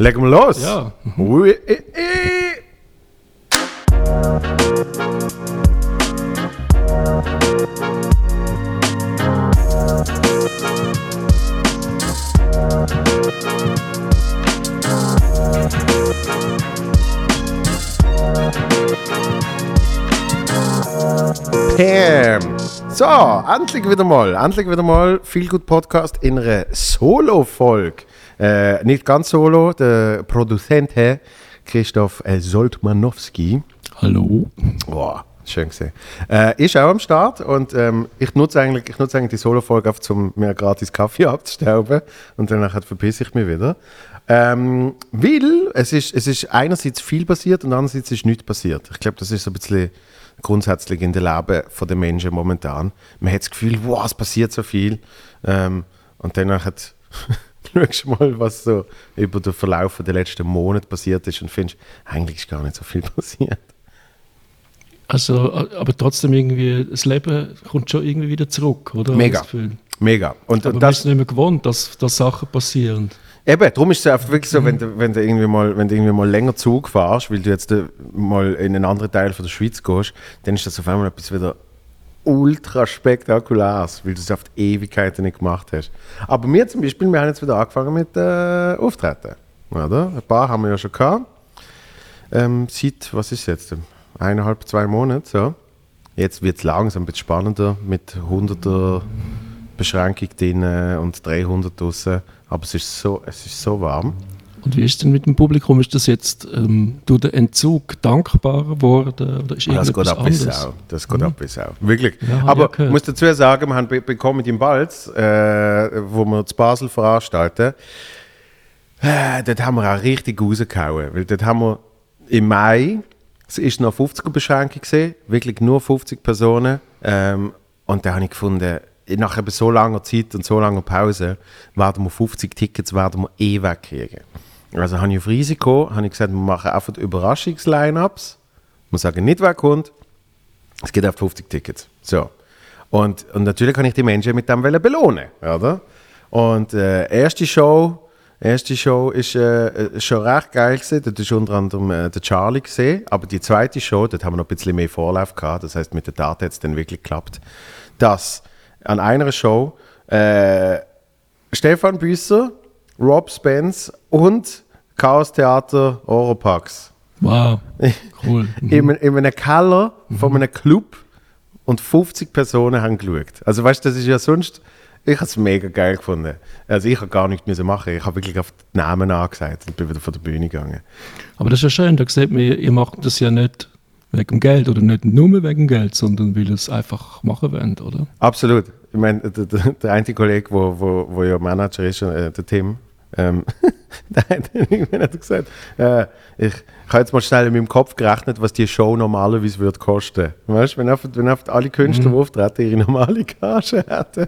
Legen wir los. Ja. Ui, i, i. Pam. So, endlich wieder mal, endlich wieder mal viel gut Podcast in einer Solo-Folge. Äh, nicht ganz solo, der Produzent Christoph äh, Soltmanowski. Hallo. Boah, schön gesehen. Äh, ist auch am Start und ähm, ich nutze eigentlich, ich nutze eigentlich die Solo-Folge, auf, um mir gratis Kaffee abzustauben und danach verpisse ich mich wieder. Ähm, weil es ist, es ist einerseits viel passiert und andererseits ist nichts passiert. Ich glaube, das ist so ein bisschen grundsätzlich in der Leben der Menschen momentan. Man hat das Gefühl, wow, es passiert so viel. Ähm, und danach hat schaust mal, was so über den Verlauf der letzten Monate passiert ist und findest, eigentlich ist gar nicht so viel passiert. Also, aber trotzdem irgendwie, das Leben kommt schon irgendwie wieder zurück, oder? Mega. Mega. Und, Aber und das, ist nicht mehr gewohnt, dass, dass Sachen passieren. Eben, darum ist es einfach wirklich so, wenn du, wenn, du irgendwie mal, wenn du irgendwie mal länger Zug fährst, weil du jetzt äh, mal in einen anderen Teil von der Schweiz gehst, dann ist das auf einmal etwas wieder ultra spektakuläres, weil du es auf die Ewigkeiten nicht gemacht hast. Aber wir zum Beispiel, wir haben jetzt wieder angefangen mit äh, Auftreten. Oder? Ein paar haben wir ja schon gehabt. Ähm, seit, was ist jetzt? Eineinhalb, zwei Monate. So. Jetzt wird es langsam ein bisschen spannender mit 100er Beschränkung drin und 300 draussen. Aber es ist so, es ist so warm. Und wie ist es denn mit dem Publikum? Ist das jetzt ähm, durch den Entzug dankbarer geworden? Oder ist Das geht ab anderes? Sau. Das geht ab wie Sau. Wirklich. Ja, Aber auch ich muss dazu sagen, wir haben bei, Comedy in Balz, äh, wo wir zu Basel veranstalten, äh, dort haben wir auch richtig rausgehauen. Weil dort haben wir im Mai, es ist noch 50er-Beschränkung gesehen, wirklich nur 50 Personen. Ähm, und da habe ich gefunden, nach eben so langer Zeit und so langer Pause werden wir 50 Tickets werden wir eh wegkriegen. Also habe ich auf Risiko habe ich gesagt, wir machen einfach Überraschungs-Line-Ups. Wir sagen nicht, wer kommt. Es geht auf 50 Tickets. So. Und, und natürlich kann ich die Menschen mit dem belohnen, oder? Und äh, erste Show, erste Show ist äh, äh, schon recht geil gewesen. Dort ist unter anderem äh, der Charlie gesehen. Aber die zweite Show, dort haben wir noch ein bisschen mehr Vorlauf gehabt. Das heißt, mit der Tat hat es dann wirklich geklappt, dass an einer Show äh, Stefan Büsser, Rob Spence und Chaos Theater Oropax Wow, cool. Mhm. in, in einem Keller von einem Club und 50 Personen haben geschaut. Also weißt du, das ist ja sonst, ich habe es mega geil gefunden. Also ich habe gar nichts müssen machen. Ich habe wirklich auf die Namen angesagt und bin wieder von der Bühne gegangen. Aber das ist ja schön, da sieht man, ihr macht das ja nicht wegen dem Geld oder nicht nur wegen Geld, sondern weil ihr es einfach machen wollt, oder? Absolut. Ich meine, der, der, der eine Kollege, wo, wo, wo ja Manager ist, äh, der Tim, ähm, der hat dann irgendwann hat er gesagt, äh, ich, ich habe jetzt mal schnell in meinem Kopf gerechnet, was die Show normalerweise würde kosten. Weißt du, wenn einfach, wenn einfach alle Künstler, die auftreten, ihre normale Gage hätten,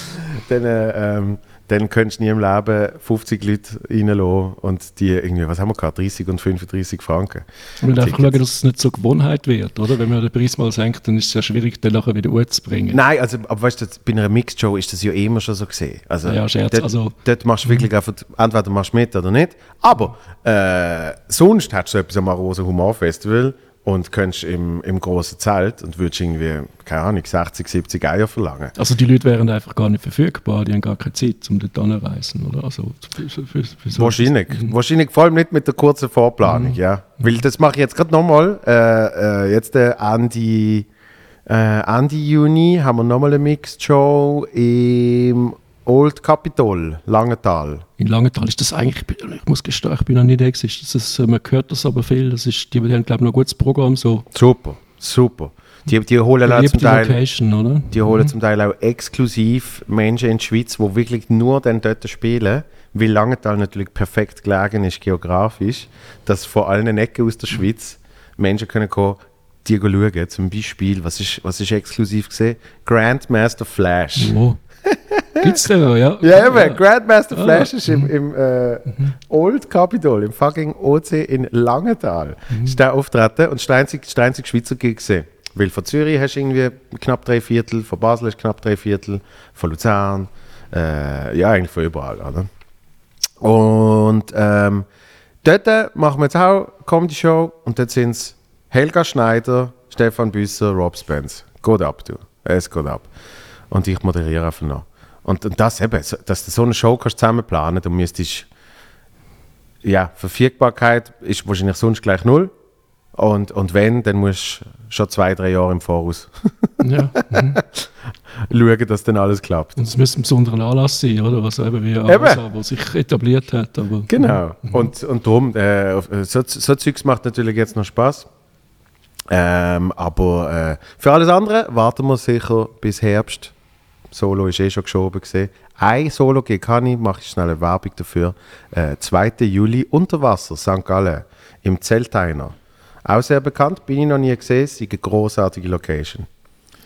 dann, äh, ähm, dann könntest du nie im Leben 50 Leute reinlassen und die irgendwie, was haben wir gehabt, 30 und 35 Franken. Man will einfach schauen, dass es nicht zur Gewohnheit wird, oder? Wenn man den Preis mal senkt, dann ist es ja schwierig, den nachher wieder hochzubringen. Nein, also, aber weißt du, bei einer Mixed-Show ist das ja immer schon so gesehen. Also, Ja, Scherz, dort, also- dort machst du wirklich einfach, entweder machst du mit oder nicht. Aber äh, sonst hättest du etwas am Arosa Humor Festival und könntest im, im großen Zelt und würdest irgendwie, keine Ahnung, 60, 70 Eier verlangen. Also die Leute wären einfach gar nicht verfügbar, die haben gar keine Zeit, um dort hinzureisen, oder? Also für, für, für, so Wahrscheinlich. Wahrscheinlich vor allem nicht mit der kurzen Vorplanung, ja. Weil das mache ich jetzt gerade nochmal. Äh, äh, jetzt äh, Ende, äh, Ende Juni haben wir nochmal eine Mixed Show im Old Capitol, Langenthal. In Langenthal ist das eigentlich, ich muss gestehen, ich bin noch nie da gewesen. Äh, man hört das aber viel, das ist, die, die haben glaube ich noch ein gutes Programm, so Super, super. Die, die holen auch zum Teil, Location, oder? die holen zum Teil auch exklusiv Menschen in die Schweiz, die wirklich nur dann dort spielen, weil Langenthal natürlich perfekt gelegen ist geografisch, dass von allen Ecken aus der Schweiz Menschen können kommen, die schauen. Zum Beispiel, was ist, was ist exklusiv gesehen? Grandmaster Flash. Wo? Gibt's den noch, ja? Ja, eben, Grandmaster Flash ist im, im äh, Old Capitol, im fucking OC in Langenthal. Ist der auftreten und ist der einzige, Schweizer Gig gesehen. Weil von Zürich hast du irgendwie knapp drei Viertel, von Basel hast du knapp drei Viertel, von Luzern, äh, ja, eigentlich von überall, oder? Und ähm, dort machen wir jetzt auch Comedy-Show und dort sind es Helga Schneider, Stefan Büsser, Rob Spence. Geht ab, du. Es geht ab. Und ich moderiere einfach noch. Und, und das eben, dass du so eine Show kannst zusammenplanen, du müsstest ja, Verfügbarkeit ist wahrscheinlich sonst gleich null. Und, und wenn, dann musst du schon zwei, drei Jahre im Voraus Ja. Mhm. schauen, dass dann alles klappt. Und es müsste ein besonderer Anlass sein, oder? Was eben wie. ASA, wo sich etabliert hat. Aber Genau. Und, und darum, äh, so, so Zeugs macht natürlich jetzt noch Spaß. Ähm, aber äh, für alles andere warten wir sicher bis Herbst. Solo ist eh schon geschoben gesehen. Ein Solo gegen kann ich, mache ich schnell eine Werbung dafür. Äh, 2. Juli Unterwasser, St. Gallen, im Zelteiner. Auch sehr bekannt, bin ich noch nie gesehen, ist eine großartige Location.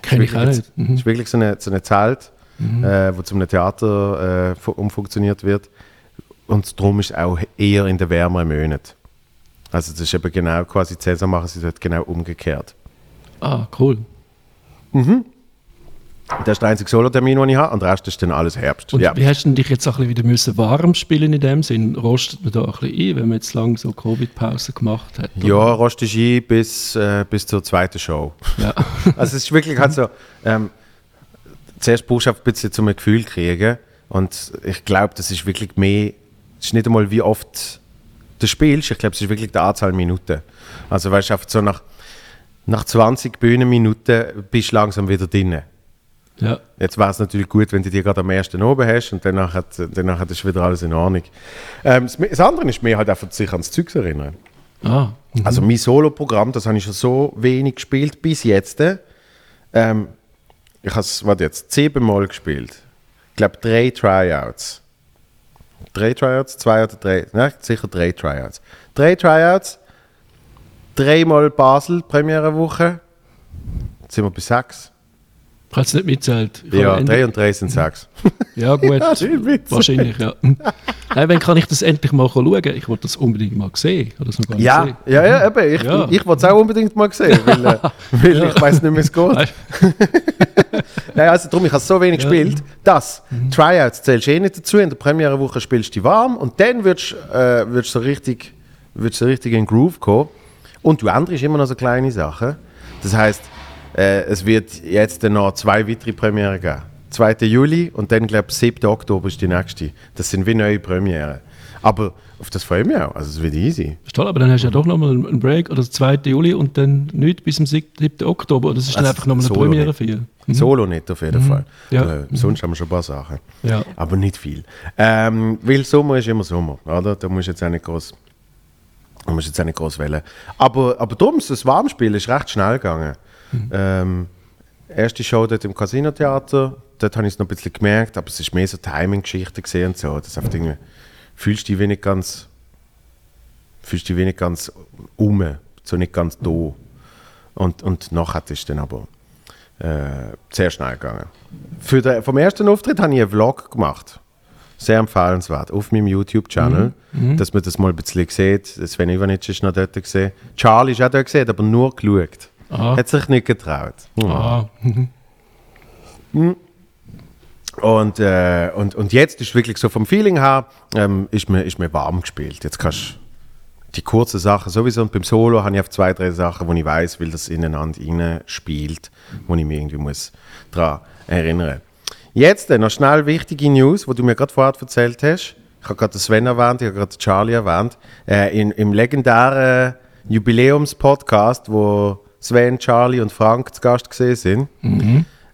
Kenne ich auch nicht. Es Mhm. ist wirklich so eine, so eine Zelt, äh, wo zum Theater äh, fu- umfunktioniert wird. Und darum ist es auch eher in den wärmeren Monaten. Also das ist eben genau, quasi Saison machen sie dort genau umgekehrt. Ah, cool. Das ist der einzige Solo-Termin, den ich habe, und der Rest ist dann alles Herbst. Und ja. wie hast du dich jetzt auch ein bisschen wieder müssen warm spielen in dem Sinn? Rostet man da ein bisschen ein, wenn man jetzt lange so Covid-Pause gemacht hat? ja, rostest ein bis, äh, bis zur zweiten Show. Ja. Also es ist wirklich halt so, ähm, zuerst brauchst du ein bisschen zum Gefühl kriegen und ich glaube, das ist wirklich mehr, es ist nicht einmal wie oft du spielst, ich glaube, es ist wirklich die Anzahl Minuten. Also weißt du, einfach so nach, nach 20 Bühnenminuten bist du langsam wieder drin. Ja. Jetzt wäre es natürlich gut, wenn du die gerade am ersten oben hast und danach, hat, danach ist wieder alles in Ordnung. Ähm, das, das andere ist mir halt einfach sich ans Zeugs erinnern. Ah, mhm. Also mein Solo-Programm, das habe ich schon so wenig gespielt bis jetzt. Ähm, ich habe es, warte jetzt, siebenmal gespielt. Ich glaube drei Tryouts. Drei Tryouts, zwei oder drei, ne, sicher drei Tryouts. Drei Tryouts, dreimal Basel, Premiere-Woche. Jetzt sind wir bei sechs. Ich habe es nicht mitzählt. Ja, Ende- drei und drei sind sechs. Ja, gut. Ja. Wahrscheinlich, ja. Nein, wenn kann ich das endlich mal schauen? Ich wollte das unbedingt mal sehen. Das noch gar Ja, gesehen. ja, ja, eben. Ich, Ja. ich wollte es auch unbedingt mal sehen, weil, äh, weil ich weiß nicht, wie es geht. Nein. Also darum, ich habe so wenig Ja. gespielt, dass Tryouts zählst du eh nicht dazu. In der Premierewoche spielst du dich warm und dann würdest äh, würdest du so richtig, würdest du so richtig in den Groove kommen. Und du änderst immer noch so kleine Sachen. Das heißt, äh, es wird jetzt noch zwei weitere Premiere geben. 2. Juli und dann, glaube ich, 7. Oktober ist die nächste. Das sind wie neue Premiere. Aber auf das freue ich mich auch. Also, es wird easy. Ist toll, aber dann hast du ja doch nochmal einen Break oder das 2. Juli und dann nicht bis zum 7. Oktober. Das ist dann Also einfach nochmal eine Premiere nicht. für ihr. Solo nicht auf jeden Fall. Ja. Äh, sonst haben wir schon ein paar Sachen. Ja. Aber nicht viel. Ähm, weil Sommer ist immer Sommer, oder? Da musst du jetzt auch nicht groß, da musst jetzt auch nicht groß wählen. Aber, aber darum, das Warmspiel ist recht schnell gegangen. Ähm, erste Show dort im Casino-Theater, dort habe ich es noch ein bisschen gemerkt, aber es ist mehr so Timing-Geschichte gesehen und so. Das einfach irgendwie, fühlst du dich wenig ganz, fühlst dich wenig ganz um, so nicht ganz da. Und, und nachher ist es dann aber äh, sehr schnell gegangen. Für den, vom ersten Auftritt habe ich einen Vlog gemacht. Sehr empfehlenswert. Auf meinem YouTube-Channel, dass man das mal ein bisschen sieht. Sven Ivanic ist noch dort gesehen. Charlie ist auch dort gesehen, aber nur geschaut. Ah. Hat sich nicht getraut. Mhm. Und, äh, und, und jetzt ist wirklich so vom Feeling her, ähm, ist, mir, ist mir warm gespielt. Jetzt kannst du die kurzen Sachen sowieso. Und beim Solo habe ich auf zwei, drei Sachen, wo ich weiß, weil das ineinander rein spielt, wo ich mich irgendwie muss daran erinnern Jetzt äh, noch schnell wichtige News, wo du mir gerade vorher erzählt hast. Ich habe gerade Sven erwähnt, ich habe gerade Charlie erwähnt. Äh, in, Im legendären Jubiläums-Podcast, wo Sven, Charlie und Frank zu Gast gesehen sind,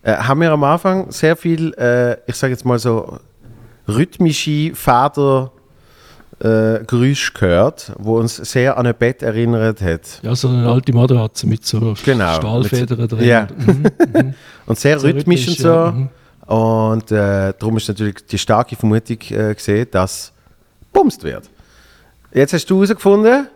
äh, haben wir am Anfang sehr viel, äh, ich sage jetzt mal so, rhythmische Feder äh, Geräusche gehört, wo uns sehr an ein Bett erinnert hat. ja, so eine alte Matratze mit so Genau. Stahlfedern Mit- drin. Ja. Mhm. Und sehr So rhythmisch und so. ja, mhm. Und äh, darum ist natürlich die starke Vermutung äh, gesehen, dass bumst wird. Jetzt hast du herausgefunden,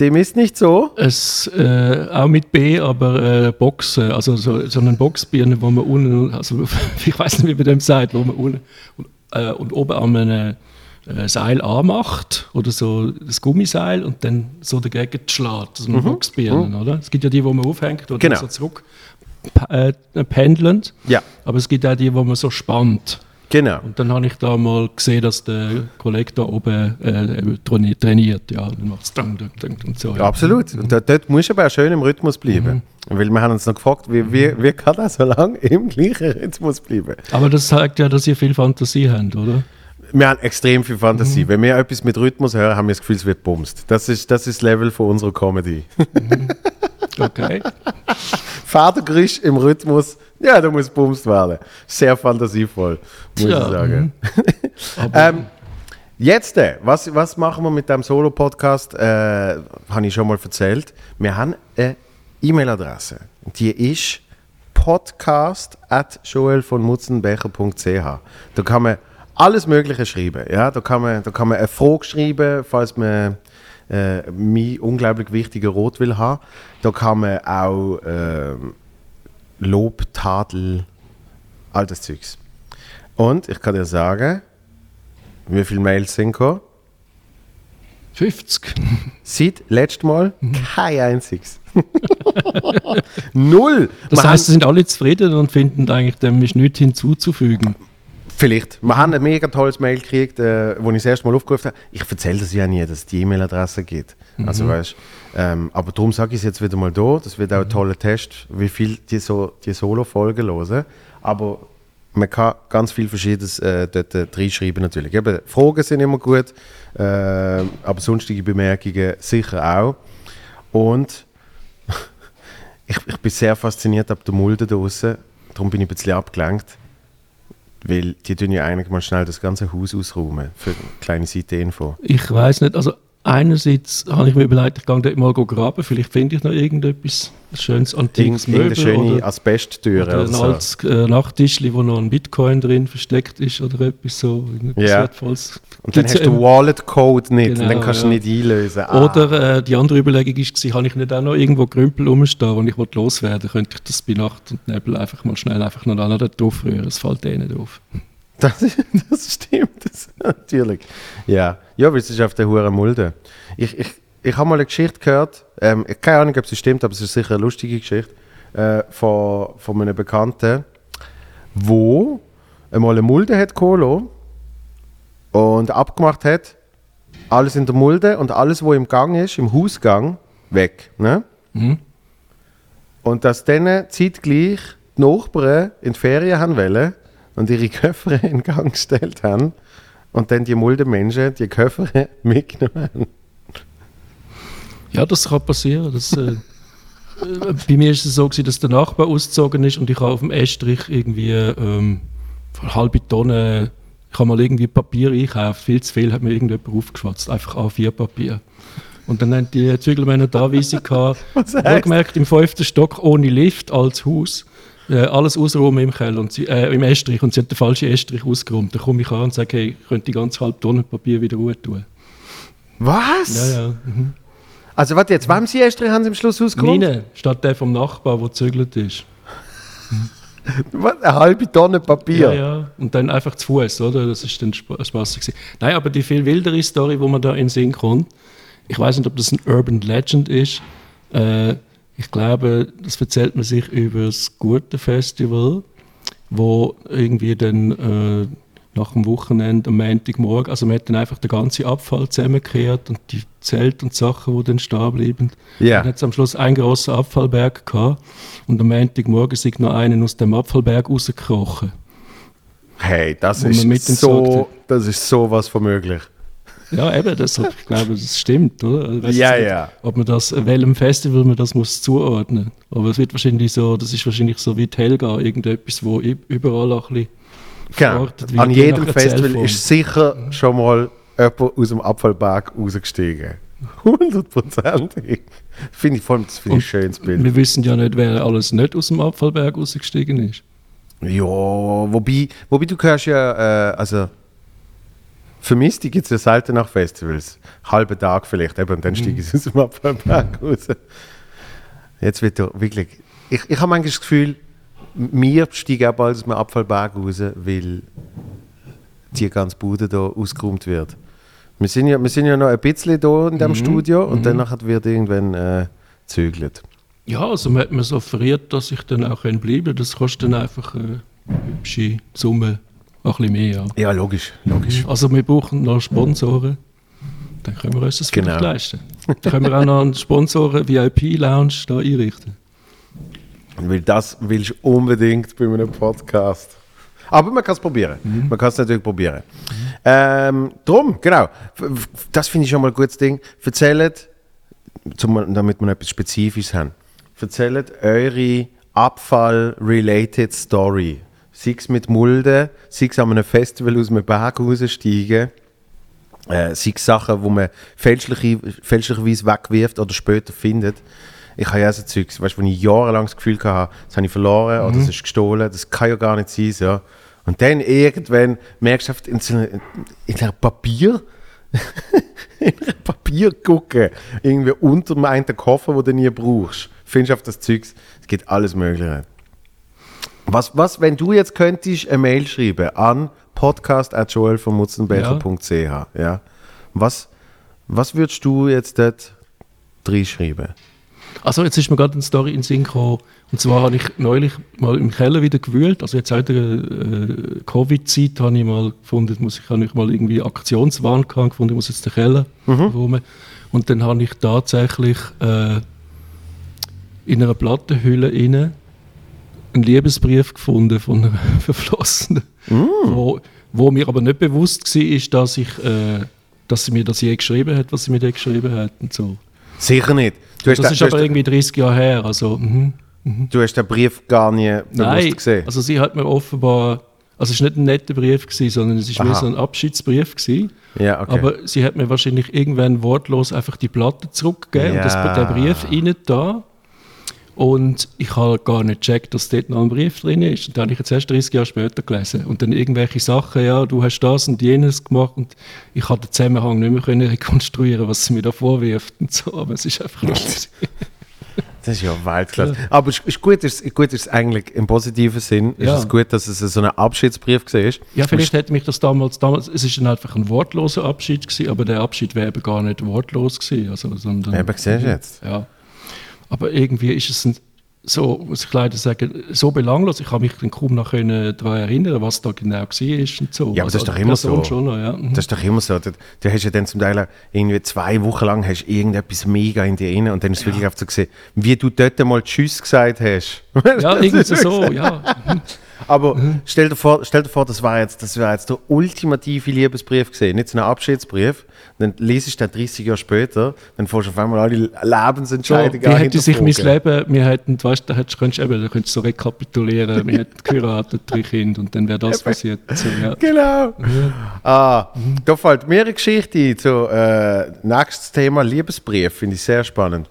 dem ist nicht so. Es, äh, auch mit B, aber äh, Boxen, also so, so eine Boxbirne, wo man unten, also ich weiß nicht, wie man dem sagt, wo man unten und, äh, und oben an einem äh, Seil anmacht oder so das Gummiseil und dann so dagegen schlägt, so eine Boxbirne, oder? Es gibt ja die, wo man aufhängt oder Genau. so zurück äh, pendeln, Ja. aber es gibt auch die, wo man so spannt. Genau. Und dann habe ich da mal gesehen, dass der Kollege da oben äh, traini- trainiert. Ja, dann macht es dang, dang, dang und so. Ja, absolut. Und dort, dort musst du aber auch schön im Rhythmus bleiben. Weil wir haben uns noch gefragt, wie, wie, wie kann er so lange im gleichen Rhythmus bleiben? Aber das zeigt ja, dass ihr viel Fantasie habt, oder? Wir haben extrem viel Fantasie. Wenn wir etwas mit Rhythmus hören, haben wir das Gefühl, es wird bumst. Das ist das, ist Level von unserer Comedy. Okay. Vatergeräusch im Rhythmus, ja, da muss bumst werden. Sehr fantasievoll, muss Tja, ich sagen. Aber Ähm, jetzt, äh, was, was machen wir mit dem Solo-Podcast? Äh, Habe ich schon mal erzählt. Wir haben eine E-Mail-Adresse. Die ist podcast.joelvonmutzenbecher.ch. Da kann man alles Mögliche schreiben. Ja? Da, kann man, da kann man eine Frage schreiben, falls man äh, mein unglaublich wichtiger Rot will haben. Da kann man auch ähm, Lob, Tadel, all das Zeugs. Und ich kann dir sagen, wie viele Mails sind gekommen? 50. Seit letztem Mal kein einziges. Null! Das Wir heißt, sie sind alle zufrieden und finden eigentlich, dem ist nichts hinzuzufügen. Vielleicht. Wir haben ein mega tolles Mail gekriegt, äh, wo ich das erste Mal aufgerufen habe. Ich erzähle das ja nie, dass es die E-Mail-Adresse gibt. Also weißt, ähm, aber darum sage ich es jetzt wieder mal da. Das wird auch ein toller Test, wie viel die, so, die Solo-Folgen hören. Aber man kann ganz viel Verschiedenes äh, dort äh, reinschreiben natürlich. Eben, Fragen sind immer gut, äh, aber sonstige Bemerkungen sicher auch. Und ich, ich bin sehr fasziniert ab der Mulde draußen. Darum bin ich ein bisschen abgelenkt. Weil die tun ja eigentlich mal schnell das ganze Haus ausräumen. Für eine kleine Seite-Info. Ich weiß nicht, also einerseits habe ich mir überlegt, ich gehe dort mal graben, vielleicht finde ich noch irgendetwas schönes antikes Möbel schöne oder, Asbesttüre oder oder ein so. altes äh, Nachttischli, wo noch ein Bitcoin drin versteckt ist oder etwas so, Ja. Wertvolles. Und dann Gibt's hast du. Wallet-Code nicht und Genau, dann kannst du ja. nicht einlösen. Ah. Oder äh, die andere Überlegung war, habe ich nicht auch noch irgendwo Grümpel rumstehen, wo ich loswerden könnte ich das bei Nacht und Nebel einfach mal schnell einfach noch drauf rühren, es fällt eh nicht auf. Das, das stimmt, das, natürlich. Ja, ja weil es ist auf der Hure Mulde. Ich, ich, ich habe mal eine Geschichte gehört, ähm, keine Ahnung, ob sie stimmt, aber es ist sicher eine lustige Geschichte, äh, von, von einem Bekannten, wo einmal eine Mulde hat geholt und abgemacht hat, alles in der Mulde und alles, was im Gang ist, im Hausgang, weg. Ne? Mhm. Und dass dann zeitgleich die Nachbarn in die Ferien haben wollen und ihre Köffer in Gang gestellt haben und dann die mulden Menschen die Köffer mitgenommen haben. Ja, das kann passieren. Das, äh, äh, bei mir ist es so, gewesen, dass der Nachbar ausgezogen ist und ich habe auf dem Estrich irgendwie ähm, eine halbe Tonne, ich habe mal irgendwie Papier einkauft, viel zu viel hat mir irgendjemand aufgeschwatzt, einfach A4-Papier. Und dann haben die Zügelmänner da Anweisung gehabt, wohlgemerkt im fünften Stock ohne Lift als Haus, äh, alles ausräumen im Keller, und sie, äh, im Estrich und sie haben den falschen Estrich ausgeräumt. Dann komme ich an und sage, hey, ich könnte die ganze halbe Tonne Papier wieder ruhen tun. Was? Ja, ja. Mhm. Also warte jetzt, wem sie erst haben sie am Schluss ausgeräumt? Meine, statt der vom Nachbar, der gezügelt ist. Eine halbe Tonne Papier? Ja, ja. Und dann einfach zu Fuß, oder? Das ist dann Sp Spaß gewesen. Nein, aber die viel wildere Story, wo man da in den Sinn kommt, ich weiß nicht, ob das ein Urban Legend ist. Äh, ich glaube, das erzählt man sich über das Gute Festival, wo irgendwie dann äh, nach dem Wochenende am Montagmorgen, also man hat dann einfach den ganzen Abfall zusammengekehrt und die Zelte und Sachen, die dann stehen bleiben. Ja. Dann hat es am Schluss einen grossen Abfallberg gehabt und am Montagmorgen ist noch einen aus dem Abfallberg rausgekrochen. Hey, das ist, so, das ist sowas von möglich. Ja, eben, deshalb, ich glaube, das stimmt, oder? Also, weiss Ja, nicht, ja. Ob man das, welchem Festival man das muss zuordnen. Aber es wird wahrscheinlich so, das ist wahrscheinlich so wie die Helga, irgendetwas, wo überall auch ein bisschen Genau. verortet wird, An je jedem Festival ist sicher schon mal jemand aus dem Abfallberg rausgestiegen. Hundertprozentig. Finde ich vor allem das ein schönes Bild. Wir wissen ja nicht, wer alles nicht aus dem Abfallberg rausgestiegen ist. Ja, wobei, wobei du hörst ja, äh, also für mich gibt es ja selten nach Festivals. Halben Tag vielleicht, eben, und dann steigen sie aus dem Abfallberg raus. Jetzt wird er wirklich. Ich, ich habe manchmal das Gefühl, mir steigen auch bald aus dem Abfallberg raus, weil die ganze Bude da ausgeräumt wird. Wir sind ja, wir sind ja noch ein bisschen da in dem Studio und danach wird irgendwann äh, zügelt. Ja, also man hat mir so offeriert, dass ich dann auch bleiben kann. Das kostet dann einfach eine hübsche Summe Ein bisschen mehr, ja. Ja, logisch, logisch. Also wir brauchen noch Sponsoren. Dann können wir uns das Genau. vielleicht leisten. Dann können wir auch noch einen Sponsoren VIP-Lounge da einrichten. Weil das willst du unbedingt bei einem Podcast. Aber man kann es probieren. Man kann es natürlich probieren. Ähm, drum, genau. Das finde ich schon mal ein gutes Ding. Erzählt, zum, damit wir etwas Spezifisches haben, erzählt eure Abfall-related Story. Sei es mit Mulden, sei es an einem Festival aus einem Berg raussteigen, äh, sei es Sachen, die man fälschlich, fälschlicherweise wegwirft oder später findet. Ich habe ja so Zeugs, weißt, wo ich jahrelang das Gefühl hatte, das habe ich verloren oder es ist gestohlen, das kann ja gar nicht sein. So. Und dann irgendwann merkst du, in, so einer, in einer Papier, in einer Papier gucken, irgendwie unter dem einen Koffer, den du nie brauchst, findest du auf das Zeugs, es gibt alles Mögliche. Was, was, wenn du jetzt könntest eine Mail schreiben an podcast.joelvermutzenbecher.ch, ja. Was, was würdest du jetzt dort reinschreiben? Also jetzt ist mir gerade eine Story in den Sinn gekommen. Und zwar habe ich neulich mal im Keller wieder gewühlt. Also jetzt seit der äh, Covid-Zeit habe ich mal gefunden, muss ich, habe ich mal irgendwie Aktionswahn gehabt, gefunden, ich muss jetzt den Keller räumen. Und dann habe ich tatsächlich äh, in einer Plattenhülle inne einen Liebesbrief gefunden von einer Verflossenen, wo, wo mir aber nicht bewusst war, ist, dass ich, äh, dass sie mir das je geschrieben hat, was sie mir da geschrieben hat und so. Sicher nicht. Das den, ist aber irgendwie 30 Jahre her. Also, mhm. du hast den Brief gar nie bewusst Nein, gesehen. also sie hat mir offenbar, also es war nicht ein netter Brief, gewesen, sondern es war mehr so ein Abschiedsbrief. Gewesen. ja, okay. Aber sie hat mir wahrscheinlich irgendwann wortlos einfach die Platte zurückgegeben und das, Ja. der Brief innen da. Und ich habe gar nicht gecheckt, dass dort noch ein Brief drin ist. Und dann habe ich jetzt erst 30 Jahre später gelesen. Und dann irgendwelche Sachen, ja, du hast das und jenes gemacht. Und ich habe den Zusammenhang nicht mehr können rekonstruieren, was sie mir da vorwirft und so. Aber es ist einfach lustig. Das ist ja Weltklasse. Aber es ist gut, ist, gut ist es eigentlich im positiven Sinn. Ist Ja. es gut, dass es so ein Abschiedsbrief war. Ja, vielleicht hätte mich das damals, damals es ist dann einfach ein wortloser Abschied gewesen, aber der Abschied wäre eben gar nicht wortlos gewesen, also, sondern, Eben, siehst du jetzt. ja. Aber irgendwie ist es ein, so, muss ich leider sagen, so belanglos. Ich kann mich dann kaum noch können daran erinnern, was da genau war und so. Ja, aber das ist Also doch die immer Person so. Schon ja. Mhm. Das ist doch immer so. Du, du hast ja dann zum Teil irgendwie zwei Wochen lang hast irgendetwas mega in dir rein und dann ist es wirklich einfach so gesehen, wie du dort mal Tschüss gesagt hast. ja, irgendwie so, ja. Mhm. Aber stell, dir vor, stell dir vor, das war jetzt, das war jetzt der ultimative Liebesbrief gesehen, nicht so ein Abschiedsbrief. Dann liest du den 30 Jahre später, dann fährst du auf einmal alle Lebensentscheidungen wie hätte sich mein. Leben, wir hätten, weißt, da hättest, könntest, du eben, da könntest du so rekapitulieren, wir hätten geheiratet, drei Kinder und dann wäre das passiert. So, ja. Genau. Ah, da fällt mir eine Geschichte ein zu äh, nächstes Thema Liebesbrief, finde ich sehr spannend.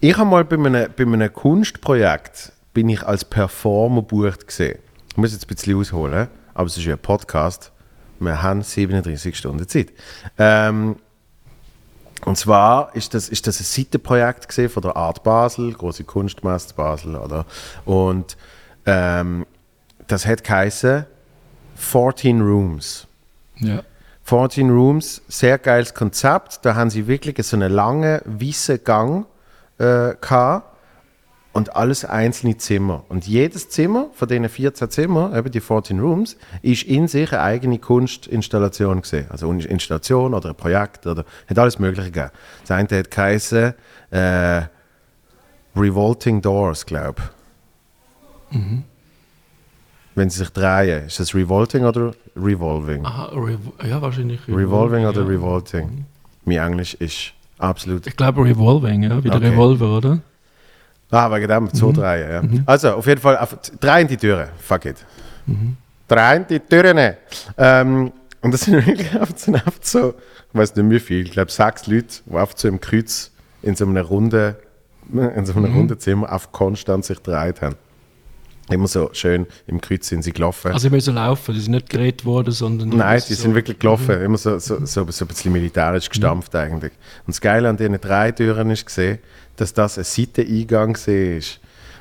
Ich habe mal bei einem, bei einem Kunstprojekt bin ich als Performer bucht gesehen. Ich muss jetzt ein bisschen ausholen, aber es ist ja ein Podcast. Wir haben 37 Stunden Zeit. Ähm, und zwar ist das, ist das ein Seitenprojekt von der Art Basel, große Kunstmesse Basel, oder? Und ähm, das hat geheißen 14 Rooms. ja. 14 Rooms, sehr geiles Konzept. Da haben sie wirklich so einen langen, weißen Gang äh, gehabt und alles einzelne Zimmer. Und jedes Zimmer von diesen 14 Zimmern, eben die 14 Rooms, ist in sich eine eigene Kunstinstallation gesehen. Also eine Installation oder ein Projekt oder hat alles Mögliche gegeben. Das eine hat geheißen äh, Revolting Doors, glaube ich. Wenn sie sich drehen, ist das Revolting oder Revolving? Aha, Revo ja, wahrscheinlich. Revolving oder ja. Revolting? Mein Englisch ist absolut. Ich glaube Revolving, ja, wie der Okay. Revolver, oder? Ah, wegen dem, so drehen, ja. Also, auf jeden Fall, auf, drei in die Türen, fuck it. Drei in die Türen. Ähm, und das sind wirklich einfach so, so, ich weiß nicht wie viel, ich glaube sechs Leute, die einfach so im Kreuz in so einem runden, in so einem runden Zimmer auf konstant sich gedreht haben. Immer so schön im Kreuz sind sie gelaufen. Also, sie müssen laufen, die sind nicht gedreht worden, sondern. Nein, so- die sind wirklich gelaufen. Immer so, so, so, so ein bisschen militärisch gestampft eigentlich. Und das Geile an diesen drei Türen ist gesehen, dass das ein Seiteneingang war.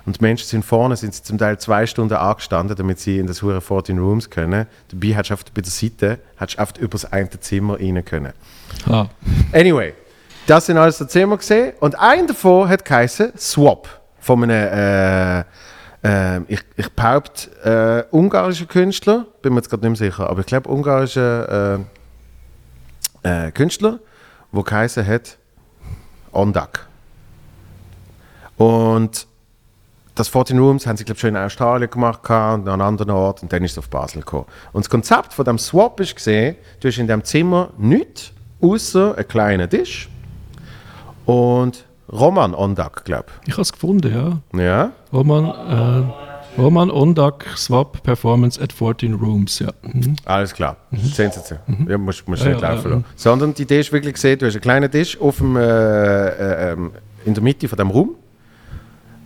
Und die Menschen sind vorne, sind sie zum Teil zwei Stunden angestanden, damit sie in das hure 14 Rooms können. Dabei hättest du oft bei der Seite hättest du oft über das eine Zimmer rein können. Ah, Anyway, das sind alles die Zimmer gesehen und ein davon hat geheißen Swap von einem, äh, Ähm, ich, ich behaupte, äh, ungarischer Künstler, bin mir jetzt gerade nicht mehr sicher, aber ich glaube, ungarischer äh, äh, Künstler, der geheißen hat Ondak. Und das 14 Rooms haben sie, glaube schon in Australien gemacht und an anderen Ort und dann ist es auf Basel gekommen. Und das Konzept von dem Swap ist gesehen, du hast in dem Zimmer nichts, außer einen kleinen Tisch und Roman Ondak, glaube Ich habe es gefunden, ja. Ja. Roman, äh, Roman Ondak Swap Performance at 14 Rooms, ja. Mhm. Alles klar. Sensation. Ja, musst, musst Ja, nicht ja, laufen ja. lassen. Sondern die Idee ist wirklich gesehen, du hast einen kleinen Tisch auf dem, äh, äh, ähm, in der Mitte von dem Raum.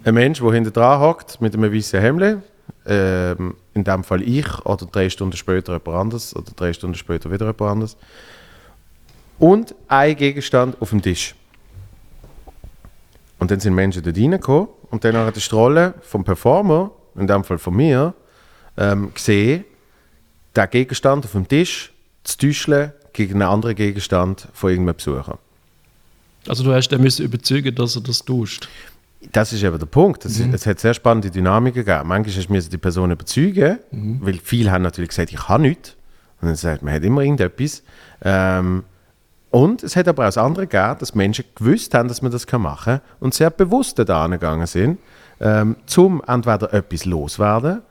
Ein Mensch, der hinter dran hockt mit einem weißen Hemd. Ähm, in dem Fall ich oder drei Stunden später jemand anderes oder drei Stunden später wieder jemand anderes. Und ein Gegenstand auf dem Tisch. Und dann sind Menschen dort reingekommen und dann hat die Rolle vom Performer, in dem Fall von mir, ähm, gesehen, der Gegenstand auf dem Tisch zu täuschen gegen einen anderen Gegenstand von irgendeinem Besucher. Also du hast den müssen überzeugen, dass er das tust. Das ist eben der Punkt. Es, es hat sehr spannende Dynamiken gegeben. Manchmal du die Person überzeugen, weil viele haben natürlich gesagt, ich kann nichts. Und dann sagt man, hat immer irgendetwas. Ähm, und es hat aber auch das andere gegeben, dass Menschen gewusst haben, dass man das machen kann und sehr bewusst da angegangen sind, ähm, zum entweder etwas loswerden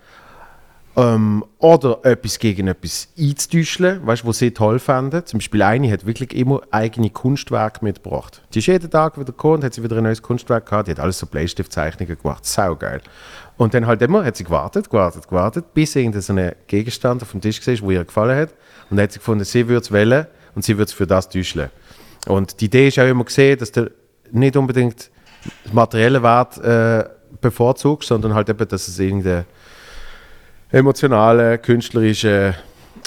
ähm, oder etwas gegen etwas einzutäuschen, was sie toll fanden. Zum Beispiel eine hat wirklich immer eigene Kunstwerke mitgebracht. Die ist jeden Tag wieder gekommen und hat sie wieder ein neues Kunstwerk gehabt. Die hat alles so Bleistiftzeichnungen gemacht. Saugeil. Und dann halt immer hat sie gewartet, gewartet, gewartet, bis irgendein Gegenstand auf dem Tisch war, wo ihr gefallen hat. Und dann hat sie gefunden, sie würde es wählen und sie würde es für das täuschen. Und die Idee ist auch immer gesehen, dass du nicht unbedingt das materielle Wert äh, bevorzugst, sondern halt eben, dass es irgendeine emotionalen, künstlerischen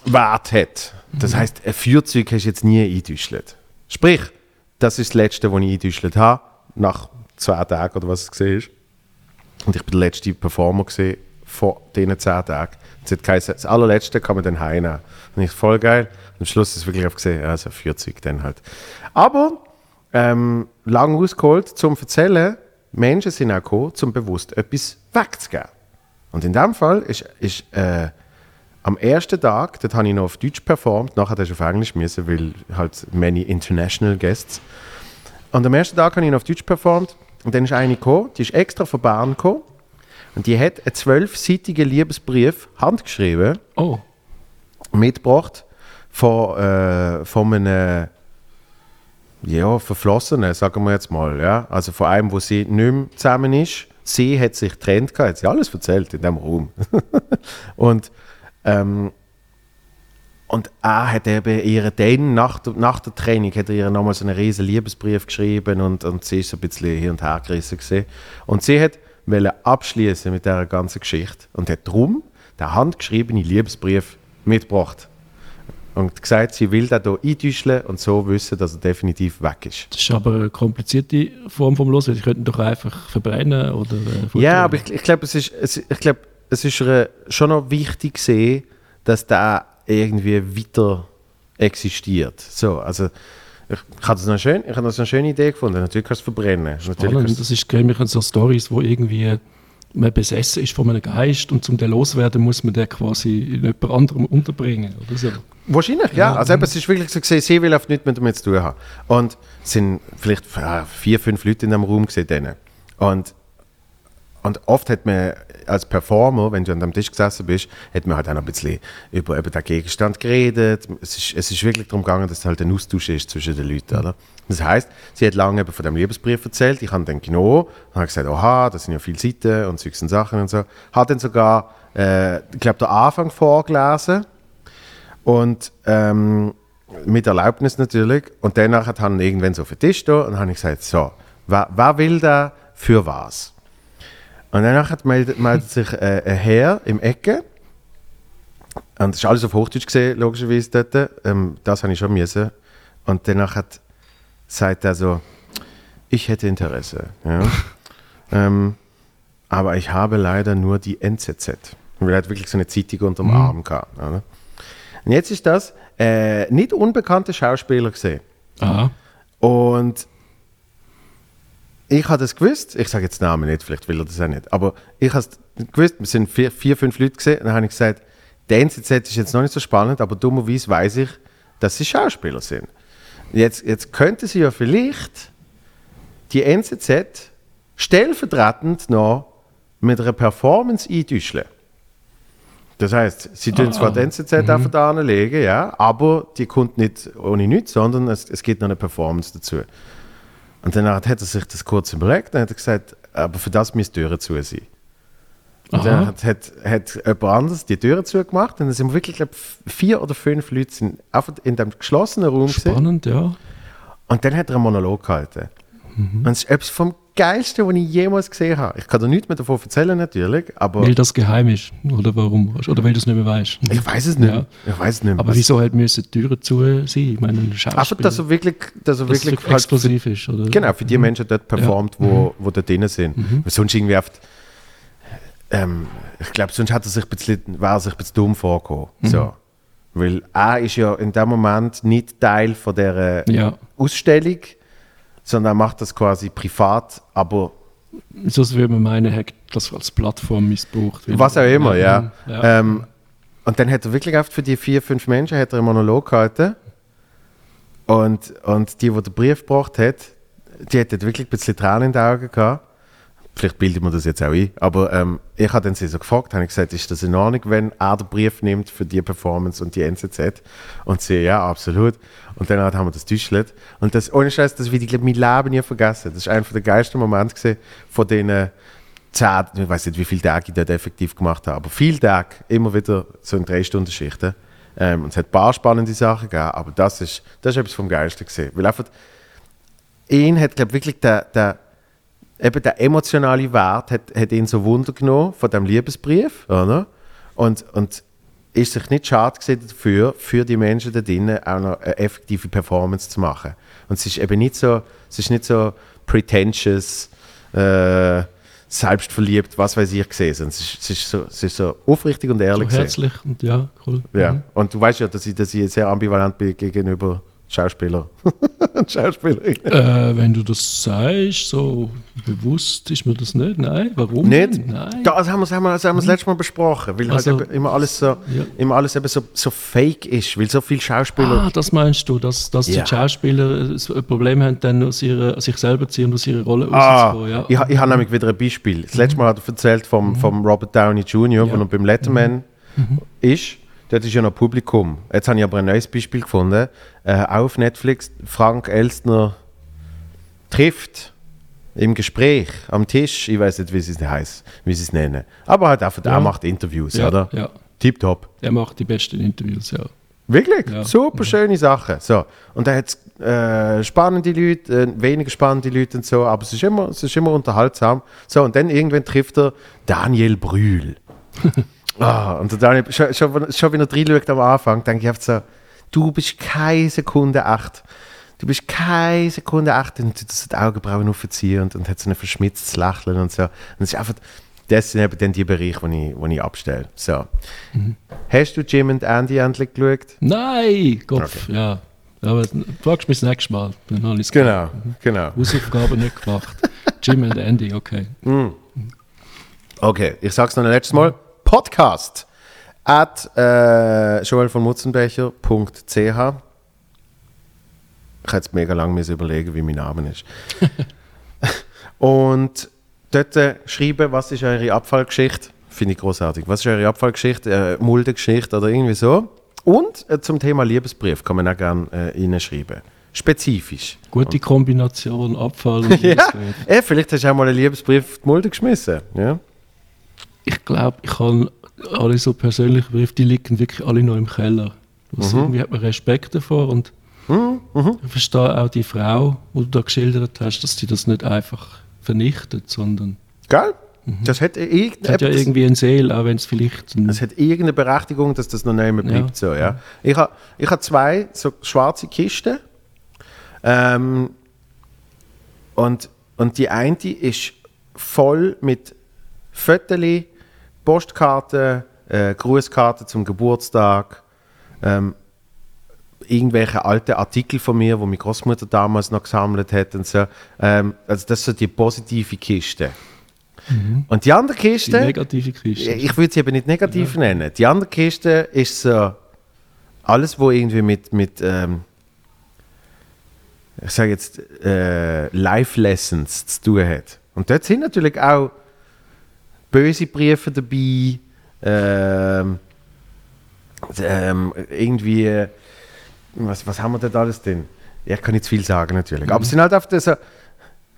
Wert hat. Das heißt, ein Feuerzeug hast du jetzt nie eingetäuscht. Sprich, das ist das Letzte, was ich eingetäuscht habe, nach zwei Tagen oder was es gesehen ist. Und ich bin der letzte Performer gesehen von diesen zehn Tagen. Es hat geheißen, das allerletzte kann man dann heimnehmen. Und ich voll geil. Am Schluss ist es wirklich auf gesehen, ja, so ein Feuerzeug dann halt. Aber, ähm, lang ausgeholt, zum erzählen, Menschen sind auch gekommen, um bewusst etwas wegzugeben. Und in dem Fall ist, ist äh, am ersten Tag, dort habe ich noch auf Deutsch performt, nachher hast du auf Englisch müssen, weil halt many international guests. Und am ersten Tag habe ich noch auf Deutsch performt und dann ist eine gekommen, die ist extra von Bern gekommen und die hat einen zwölfseitigen Liebesbrief handgeschrieben Oh, mitgebracht von, äh, von einem ja, Verflossenen, sagen wir jetzt mal. Ja? Also von einem, wo sie nicht mehr zusammen ist. Sie hat sich getrennt, gehabt, hat sie alles erzählt in dem Raum. und, ähm, und er hat eben ihr dann, nach nach der Training, hat er ihr nochmal so einen riesen Liebesbrief geschrieben und, und sie ist so ein bisschen hin und her gerissen gewesen. Und sie hat abschließen mit dieser ganzen Geschichte und hat darum den handgeschriebenen Liebesbrief mitgebracht. Und gesagt, sie will den hier eintäuschen und so wissen, dass er definitiv weg ist. das ist aber eine komplizierte Form vom Los. Ich könnte ihn doch einfach verbrennen oder äh, Ja, aber ich, ich glaube, es ist, es, ich glaub, es ist ihr schon noch wichtig sehen, dass der irgendwie weiter existiert. So, also ich, ich habe das noch schön, ich habe das eine schöne Idee gefunden. Natürlich kannst du es verbrennen. Spannend. Das ist nämlich so Stories, wo irgendwie man besessen ist von einem Geist und zum den loswerden muss man den quasi in jemand anderem unterbringen oder so. Wahrscheinlich, ja. Also eben, es ist wirklich so gesehen, sie will auf nichts mehr damit zu tun haben. Und es sind vielleicht äh, vier, fünf Leute in dem Raum gesehen. Und, und oft hat man als Performer, wenn du an dem Tisch gesessen bist, hat man halt auch ein bisschen über, über den Gegenstand geredet. Es ist, es ist wirklich darum gegangen, dass es halt ein Austausch ist zwischen den Leuten. Oder? Das heißt, sie hat lange von dem Liebesbrief erzählt. Ich habe dann genommen und habe gesagt, oha, das sind ja viele Seiten und solche Sachen und so. Hat dann sogar, äh, ich glaube, den Anfang vorgelesen. Und ähm, mit Erlaubnis natürlich. Und danach hat han irgendwann so auf den Tisch da und habe ich gesagt, so, wer, wer will da für was? Und danach hat meldet, meldet sich äh, ein Herr im Ecke. Und das ist alles auf Hochdeutsch gesehen, logischerweise dort. Ähm, das habe ich schon müssen. Und danach hat, sagt er so, ich hätte Interesse. Ja? ähm, aber ich habe leider nur die NZZ. Weil er hat wirklich so eine Zeitung unter dem Arm gehabt. Oder? Und jetzt ist das äh, nicht unbekannte Schauspieler gesehen. Aha. Und ich habe das gewusst, ich sage jetzt den Namen nicht, vielleicht will er das auch nicht, aber ich habe es gewusst, wir sind vier, vier fünf Leute gesehen und dann habe ich gesagt, der NZZ ist jetzt noch nicht so spannend, aber dummerweise weiß ich, dass sie Schauspieler sind. Jetzt, jetzt könnte sie ja vielleicht die NZZ stellvertretend noch mit einer Performance eindüscheln. Das heißt, sie tun Ah, zwar die NZZ einfach da anlegen, ja, aber die kommt nicht ohne nichts, sondern es, es gibt noch eine Performance dazu. Und dann hat er sich das kurz überlegt, dann hat gesagt, aber für das müssen die Türen zu sein. Und Aha. dann hat, hat, hat jemand anderes die Türen zugemacht und dann sind wirklich, glaube vier oder fünf Leute sind einfach in dem geschlossenen Raum gewesen. Spannend, ja. Und dann hat er einen Monolog gehalten. Und es ist etwas vom Geilsten, was ich jemals gesehen habe. Ich kann dir nichts mehr davon erzählen, natürlich, aber Weil das geheim ist. Oder warum? Oder weil du es nicht mehr weißt. ich weiß es nicht. Ja. Ich weiß es nicht. mehr. Aber Was- wieso halt müssen die Türen zu sein? Ich meine, Einfach, dass er wirklich, dass er dass wirklich halt für, exklusiv ist. Oder? genau, für die Menschen dort performt, wo, wo da drinnen sind. Weil sonst irgendwie oft, ähm, ich glaube, sonst hat er sich ein bisschen, wäre er sich ein bisschen dumm vorgekommen. So. Weil er ist ja in dem Moment nicht Teil von dieser Ja. Ausstellung, sondern er macht das quasi privat, aber Sonst würde man meinen, er hat das als Plattform missbraucht. Was auch immer, ja. ja. Ähm, und dann hat er wirklich oft für die vier, fünf Menschen hat er einen Monolog gehalten. Und, und die, die den Brief gebracht hat, die hat wirklich ein bisschen Tränen in den Augen gehabt. Vielleicht bildet man das jetzt auch ein. Aber ähm, ich habe dann sie so gefragt, habe gesagt, ist das in Ordnung, wenn er den Brief nimmt für die Performance und die NZZ? Und sie, ja, absolut. Und dann haben wir das getäuscht. Und das, ohne Scheiß, das werde ich, glaube mein Leben nie vergessen. Das ist einer der geilsten Momente gewesen, von denen zehn, ich weiß nicht, wie viele Tage ich dort effektiv gemacht habe, aber viele Tage, immer wieder so in drei Stunden Schichten. Ähm, und es hat ein paar spannende Sachen gegeben, aber das ist, das ist etwas vom Geilsten gesehen. Weil einfach, ihn hat, glaube wirklich der, der, eben der emotionale Wert hat, hat ihn so Wunder genommen von dem Liebesbrief, oder? Und, und ist sich nicht schade gesehen dafür, für die Menschen da drinnen auch noch eine effektive Performance zu machen. Und es ist eben nicht so, es ist nicht so pretentious, äh, selbstverliebt, was weiß ich gesehen, es ist, es ist, so, es ist so aufrichtig und so ehrlich gesehen. herzlich und ja, cool. Ja. Mhm. Und du weißt ja, dass ich, dass ich sehr ambivalent bin gegenüber Schauspieler und Schauspielerinnen. Äh, wenn du das sagst, so bewusst ist mir das nicht. Nein, warum? Nicht? Nein. Da, das haben wir, das haben wir, das haben wir das letzte Mal besprochen, weil Also- halt immer alles so, Ja. immer alles eben so, so fake ist, weil so viele Schauspieler. Ah, das meinst du, dass, dass Ja. die Schauspieler ein Problem haben, dann aus ihrer, sich selber zu ziehen und aus ihrer Rolle Ah, rauszukommen. Ja. ich, ich habe nämlich wieder ein Beispiel. Das letzte Mal hat er erzählt vom, vom Robert Downey Jr., wo er beim Letterman ist. Dort ist ja noch Publikum. Jetzt habe ich aber ein neues Beispiel gefunden. Äh, auf Netflix. Frank Elstner trifft im Gespräch am Tisch. Ich weiß nicht, wie sie es heißt, wie sie es nennen. Aber halt einfach, Ja. er macht Interviews, ja, oder? ja, Tipptopp. er macht die besten Interviews, ja. Wirklich? Ja. Super schöne Sache. So. Und da hat es äh, spannende Leute, äh, weniger spannende Leute und so, aber es ist, immer, es ist immer unterhaltsam. So, und dann irgendwann trifft er Daniel Brühl. ah, und der Daniel, schon, schon, schon wenn er reinschaut am Anfang, denke ich einfach so, du bist keine Sekunde echt. Du bist keine Sekunde echt. Und tut so die Augenbrauen aufziehen und, und hat so ein verschmitztes Lächeln und so. Und es ist einfach, das sind eben dann die Bereiche, wo ich, wo ich abstelle. So. Hast du Jim und Andy endlich geschaut? Nein, Kopf, ja. Aber fragst mich das nächste Mal. Dann habe ich Genau, genau. Hausaufgaben nicht gemacht. Jim und Andy, okay. Okay, ich sag's noch ein letztes Mal. Podcast at äh, joel von Mutzenbecher.ch Ich jetzt mega lange überlegen, wie mein Name ist. Und dort äh, schreiben, was ist eure Abfallgeschichte? Finde ich großartig. Was ist eure Abfallgeschichte? Äh, Muldegeschichte oder irgendwie so? Und äh, zum Thema Liebesbrief kann man auch gerne äh, reinschreiben. Spezifisch. Gute Kombination, Abfall und Ja, Liebesbrief. äh, vielleicht hast du auch mal einen Liebesbrief auf die Mulde geschmissen. Ja? Ich glaube, ich habe alle so persönliche Briefe, die liegen wirklich alle noch im Keller. Also Irgendwie hat man Respekt davor und ich verstehe auch die Frau, die du da geschildert hast, dass sie das nicht einfach vernichtet, sondern Geil? Das hat, es irgend, hat ja das- irgendwie eine Seele, auch wenn es vielleicht Es hat irgendeine Berechtigung, dass das noch nicht mehr bleibt. Ja. So, ja. Ich habe ich ha zwei so schwarze Kisten. Ähm, und, und die eine ist voll mit Fotos, Postkarten, äh, Grußkarten zum Geburtstag. Ähm, irgendwelche alte Artikel von mir, wo meine Großmutter damals noch gesammelt hat und so. Ähm, also das ist so die positive Kiste. Und die andere Die Kiste, negative Kiste. ich würde sie eben nicht negativ nennen. Die andere Kiste ist so alles, wo irgendwie mit, mit ähm, ich sage jetzt, äh, Life Lessons zu tun hat. Und dort sind natürlich auch böse Briefe dabei, ähm, ähm, irgendwie, was, was haben wir denn alles? Ja, Ich kann nicht viel sagen natürlich, aber es sind halt auf das, Ja,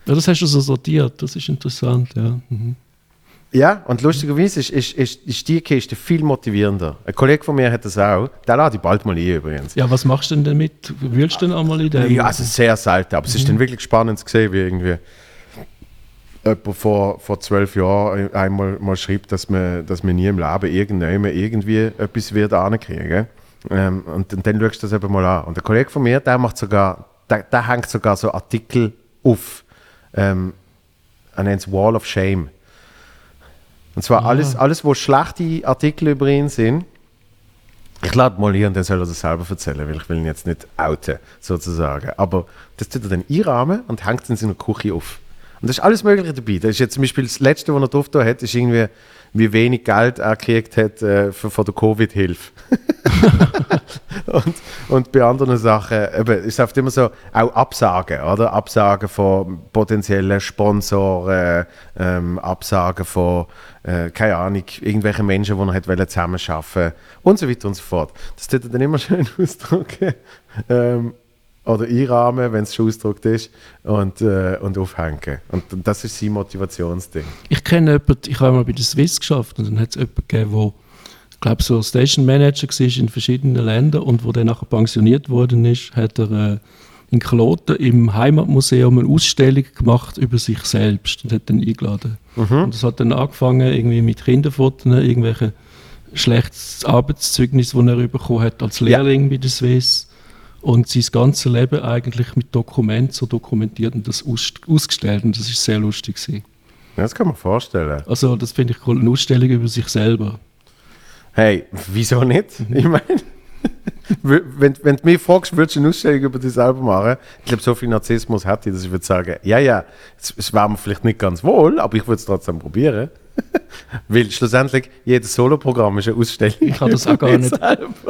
das hast du so sortiert, das ist interessant, ja. Mhm. Ja, und lustigerweise ist, ist, ist, ist die Kiste viel motivierender. Ein Kollege von mir hat das auch. Der lade ich bald mal ein übrigens. Ja, was machst du denn damit? Wühlst du denn einmal in dem? Ja, also sehr selten, aber es ist dann wirklich spannend zu sehen, wie irgendwie jemand vor, vor zwölf Jahren einmal mal schreibt, dass man, dass man nie im Leben irgendjemand irgendwie etwas wird ankriegen. Ähm, und, und dann schaust du das eben mal an. Und der Kollege von mir, der macht sogar, der, der hängt sogar so Artikel auf. Ähm, er nennt es Wall of Shame. Und zwar alles, alles, wo schlechte Artikel über ihn sind, ich lade mal hier und dann soll er das selber erzählen, weil ich will ihn jetzt nicht outen, sozusagen. Aber das tut er dann einrahmen und hängt es in seiner Küche auf. Und das ist alles Mögliche dabei. Das ist jetzt zum Beispiel das Letzte, was er drauf da hat, ist irgendwie, wie wenig Geld er gekriegt hat äh, für, von der Covid-Hilfe. und, und bei anderen Sachen eben, ist es oft immer so, auch Absagen, oder? Absagen von potenziellen Sponsoren, ähm, Absagen von, äh, keine Ahnung, irgendwelchen Menschen, die er hat zusammenarbeiten und so weiter und so fort. Das tut er dann immer schön ausdrucken. Ähm, oder einrahmen, wenn es schon ausgedruckt ist, und, äh, und aufhängen. Und das ist sein Motivationsding. Ich kenne jemanden, ich habe mal bei der Swiss geschafft und dann hat es jemanden gegeben, der, ich glaube, so Station Manager war in verschiedenen Ländern und wo dann nachher pensioniert worden ist, hat er äh, in Kloten im Heimatmuseum eine Ausstellung gemacht über sich selbst und hat dann eingeladen. Und das hat dann angefangen irgendwie mit Kinderfotos, irgendwelche schlechtes Arbeitszeugnis, das er bekommen hat als Lehrling bei der Swiss und sein ganzes Leben eigentlich mit Dokumenten so dokumentiert und das aus, ausgestellt und das ist sehr lustig gewesen. Ja, Das kann man vorstellen. Also das finde ich cool, eine Ausstellung über sich selber. Hey, wieso nicht? Ich meine, wenn, wenn du mich fragst, würdest du eine Ausstellung über dich selber machen? Ich glaube, so viel Narzissmus hätte ich, dass ich würde sagen, ja, ja, es, es wäre mir vielleicht nicht ganz wohl, aber ich würde es trotzdem probieren. Weil schlussendlich, jedes Soloprogramm ist eine Ausstellung. Ich habe das auch gar nicht.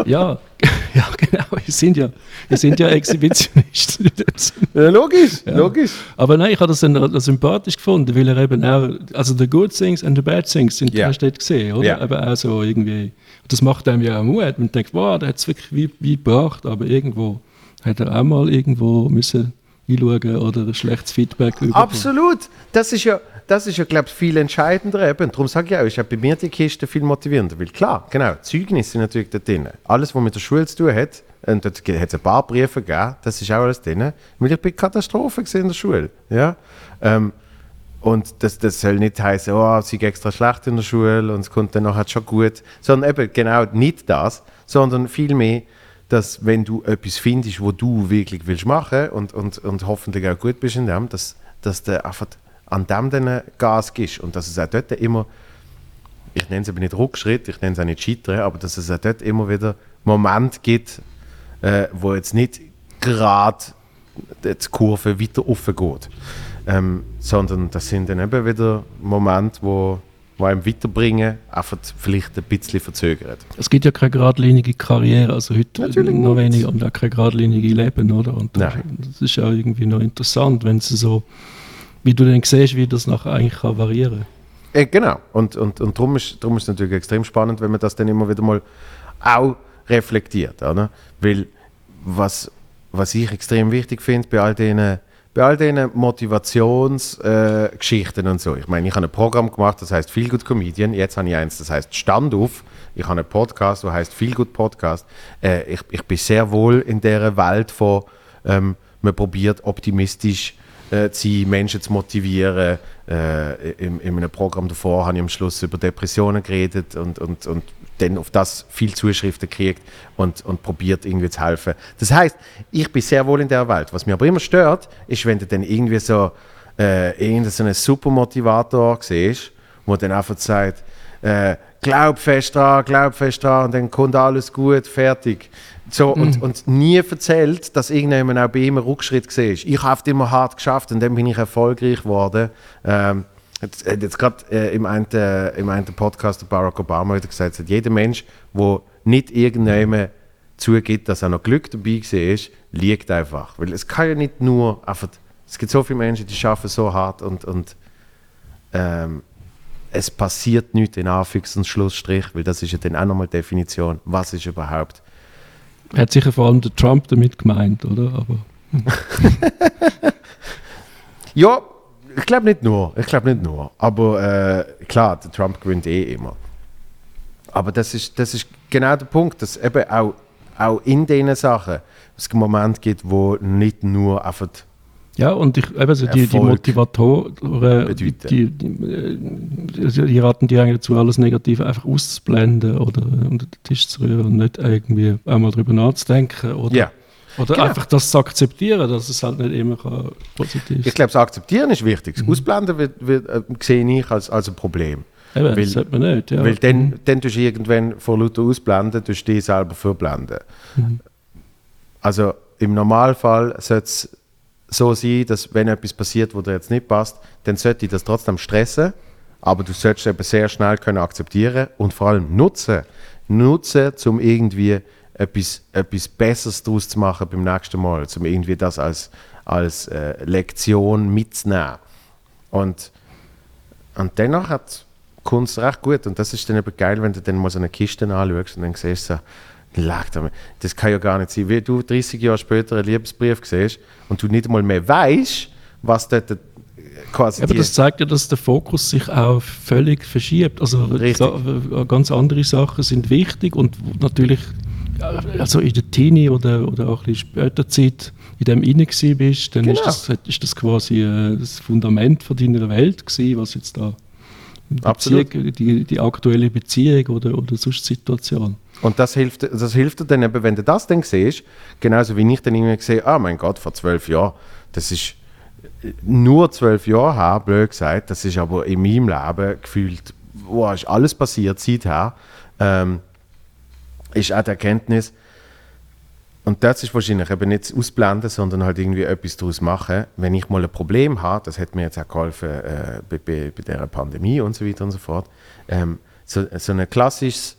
Ja, ja genau. Wir sind ja, wir sind ja Exhibitionisten. dem Sinne. Ja, logisch, logisch. Aber nein, ich habe das dann sympathisch gefunden, weil er eben auch, also the good things and the bad things sind Ja. dort gesehen, oder? Ja. Eben auch so irgendwie, das macht einem ja auch Mut. Man denkt, wow, der hat es wirklich wie, wie gebracht, aber irgendwo hat er auch mal irgendwo müssen einschauen oder ein schlechtes Feedback bekommen. Absolut. Das ist ja, das ist ja glaube ich, viel entscheidender eben. Darum sage ich auch, ist ja bei mir die Kiste viel motivierender. Weil klar, genau, Zeugnisse sind natürlich da drin. Alles, was mit der Schule zu tun hat, und dort hat es ein paar Briefe gegeben, das ist auch alles drin. Weil ich bin Katastrophe in der Schule. Ja? Ähm, und das, das soll nicht heißen, oh, sie geht extra schlecht in der Schule und es kommt dann nachher schon gut. Sondern eben genau nicht das, sondern vielmehr, dass wenn du etwas findest, wo du wirklich willst machen und, und, und hoffentlich auch gut bist in dem, dass, dass du einfach an dem dann Gas gibst und dass es auch dort immer, ich nenne es aber nicht Rückschritt, ich nenne es auch nicht Scheitern, aber dass es auch dort immer wieder Momente gibt, äh, wo jetzt nicht gerade die Kurve weiter offen geht. Ähm, sondern das sind dann eben wieder Momente, wo, wo einem weiterbringen, einfach vielleicht ein bisschen verzögert. Es gibt ja keine geradlinige Karriere, also heute Natürlich noch weniger und auch kein geradlinige Leben, oder? Und das, Nein. das ist ja irgendwie noch interessant, wenn es so, wie du dann siehst, wie das nachher eigentlich kann variieren Äh, genau. Und, und, und darum ist, darum ist es natürlich extrem spannend, wenn man das dann immer wieder mal auch reflektiert. Oder? Weil was, was ich extrem wichtig finde bei all diesen bei all diesen Motivationsgeschichten äh, und so. Ich meine, ich habe ein Programm gemacht, das heißt Feel Good Comedian. Jetzt habe ich eins, das heißt Stand auf. Ich habe einen Podcast, der heißt Feel Good Podcast. Äh, ich, ich bin sehr wohl in der Welt von, ähm, man probiert optimistisch äh, sein, Menschen zu motivieren. Äh, in, in einem Programm davor habe ich am Schluss über Depressionen geredet und, und, und dann auf das viel Zuschriften gekriegt und, und probiert irgendwie zu helfen. Das heißt, ich bin sehr wohl in der Welt. Was mich aber immer stört, ist, wenn du dann irgendwie so äh, irgendeinen so Supermotivator siehst, wo dann einfach sagt, äh, glaub fest dran, glaub fest dran und dann kommt alles gut, fertig. So, Mhm. und, und nie erzählt, dass irgendjemand auch bei ihm einen Rückschritt gesehen ist. Ich habe immer hart geschafft und dann bin ich erfolgreich geworden. Ähm, jetzt hat jetzt gerade äh, im, einen, äh, im einen Podcast der Barack Obama wieder gesagt, sagt, jeder Mensch, der nicht irgendjemand zugibt, dass er noch Glück dabei war, liegt einfach. Weil es kann ja nicht nur einfach, es gibt so viele Menschen, die arbeiten so hart und, und ähm, es passiert nichts in Anführungs- und Schlussstrich, weil das ist ja dann auch nochmal Definition, was ist überhaupt. Hat sicher vor allem der Trump damit gemeint, oder? Aber Ja, ich glaube nicht nur, ich glaube nicht nur, aber äh, klar, der Trump gewinnt eh immer. Aber das ist, das ist genau der Punkt, dass eben auch, auch in diesen Sachen es Moment gibt, wo nicht nur einfach ja, und ich, eben so die, die Motivatoren, die, die, äh, die raten dir eigentlich dazu, alles Negative einfach auszublenden oder unter den Tisch zu rühren und nicht irgendwie einmal drüber nachzudenken oder, Ja. oder Genau. einfach das zu akzeptieren, dass es halt nicht immer kann positiv Ich ist. glaube, das Akzeptieren ist wichtig. Das Ausblenden wird, wird, äh, sehe ich als, als ein Problem. Eben, weil- das sollte man nicht. Ja. Weil dann, dann tust du irgendwann vor lauter Ausblenden, tust du dich selber verblenden. Also im Normalfall sollte es so sein, dass wenn etwas passiert, wo dir jetzt nicht passt, dann sollte dich das trotzdem stressen, aber du solltest es eben sehr schnell können akzeptieren und vor allem nutzen. Nutzen, um irgendwie etwas, etwas Besseres daraus zu machen beim nächsten Mal, um irgendwie das als, als äh, Lektion mitzunehmen. Und und danach hat Kunst recht gut. Und das ist dann eben geil, wenn du dann mal so eine Kiste anschaust und dann siehst du so, Da- das kann ja gar nicht sein. Wie du 30 Jahre später einen Liebesbrief siehst und du nicht einmal mehr weißt, was dort äh, quasi Aber das zeigt ja, dass der Fokus sich auch völlig verschiebt. Also. Sa- ganz andere Sachen sind wichtig und natürlich ja, also in der Teenie oder, oder auch ein bisschen später Zeit in dem inne bist, dann ist, Genau. das, ist das quasi äh, das Fundament von deiner Welt gewesen, was jetzt da Absolut. Beziehung, die, die aktuelle Beziehung oder, oder sonst Situation. Und das hilft, das hilft dir dann eben, wenn du das dann siehst, genauso wie ich dann irgendwie sehe, ah mein Gott, vor zwölf Jahren, das ist äh, nur zwölf Jahre her, blöd gesagt, das ist aber in meinem Leben gefühlt, wow, ist alles passiert seither, ähm, ist auch die Erkenntnis, und das ist wahrscheinlich eben nicht ausblenden, sondern halt irgendwie etwas daraus machen. Wenn ich mal ein Problem habe, das hat mir jetzt auch geholfen äh, bei, bei, bei dieser Pandemie und so weiter und so fort, ähm, so, so ein klassisches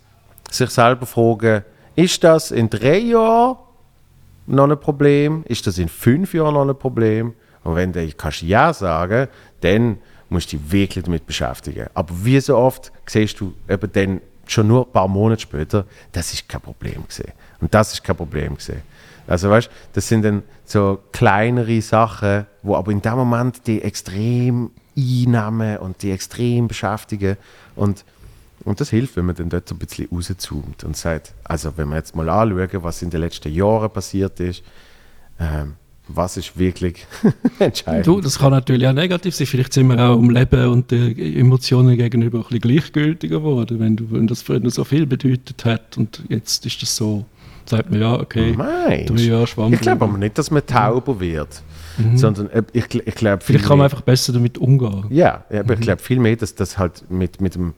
sich selber fragen, ist das in drei Jahren noch ein Problem? Ist das in fünf Jahren noch ein Problem? Und wenn du kannst Ja sagen, dann musst du dich wirklich damit beschäftigen. Aber wie so oft siehst du eben dann schon nur ein paar Monate später, das ist kein Problem gesehen. Und das ist kein Problem gesehen. Also weißt, das sind dann so kleinere Sachen, wo aber in dem Moment die extrem einnehmen und die extrem beschäftigen und und das hilft, wenn man dann dort so ein bisschen rauszoomt und sagt, also wenn wir jetzt mal anschauen, was in den letzten Jahren passiert ist, ähm, was ist wirklich entscheidend. Du, das kann natürlich auch negativ sein. Vielleicht sind wir auch um Leben und den Emotionen gegenüber ein bisschen gleichgültiger geworden, wenn, wenn das früher so viel bedeutet hat und jetzt ist das so, sagt man ja, okay, Meinst drei? Jahre Schwamm. Ich glaube aber nicht, dass man tauber wird, sondern äh, ich, ich glaube Vielleicht kann man einfach besser damit umgehen. Ja, aber ich glaube viel mehr, dass das halt mit, mit, dem,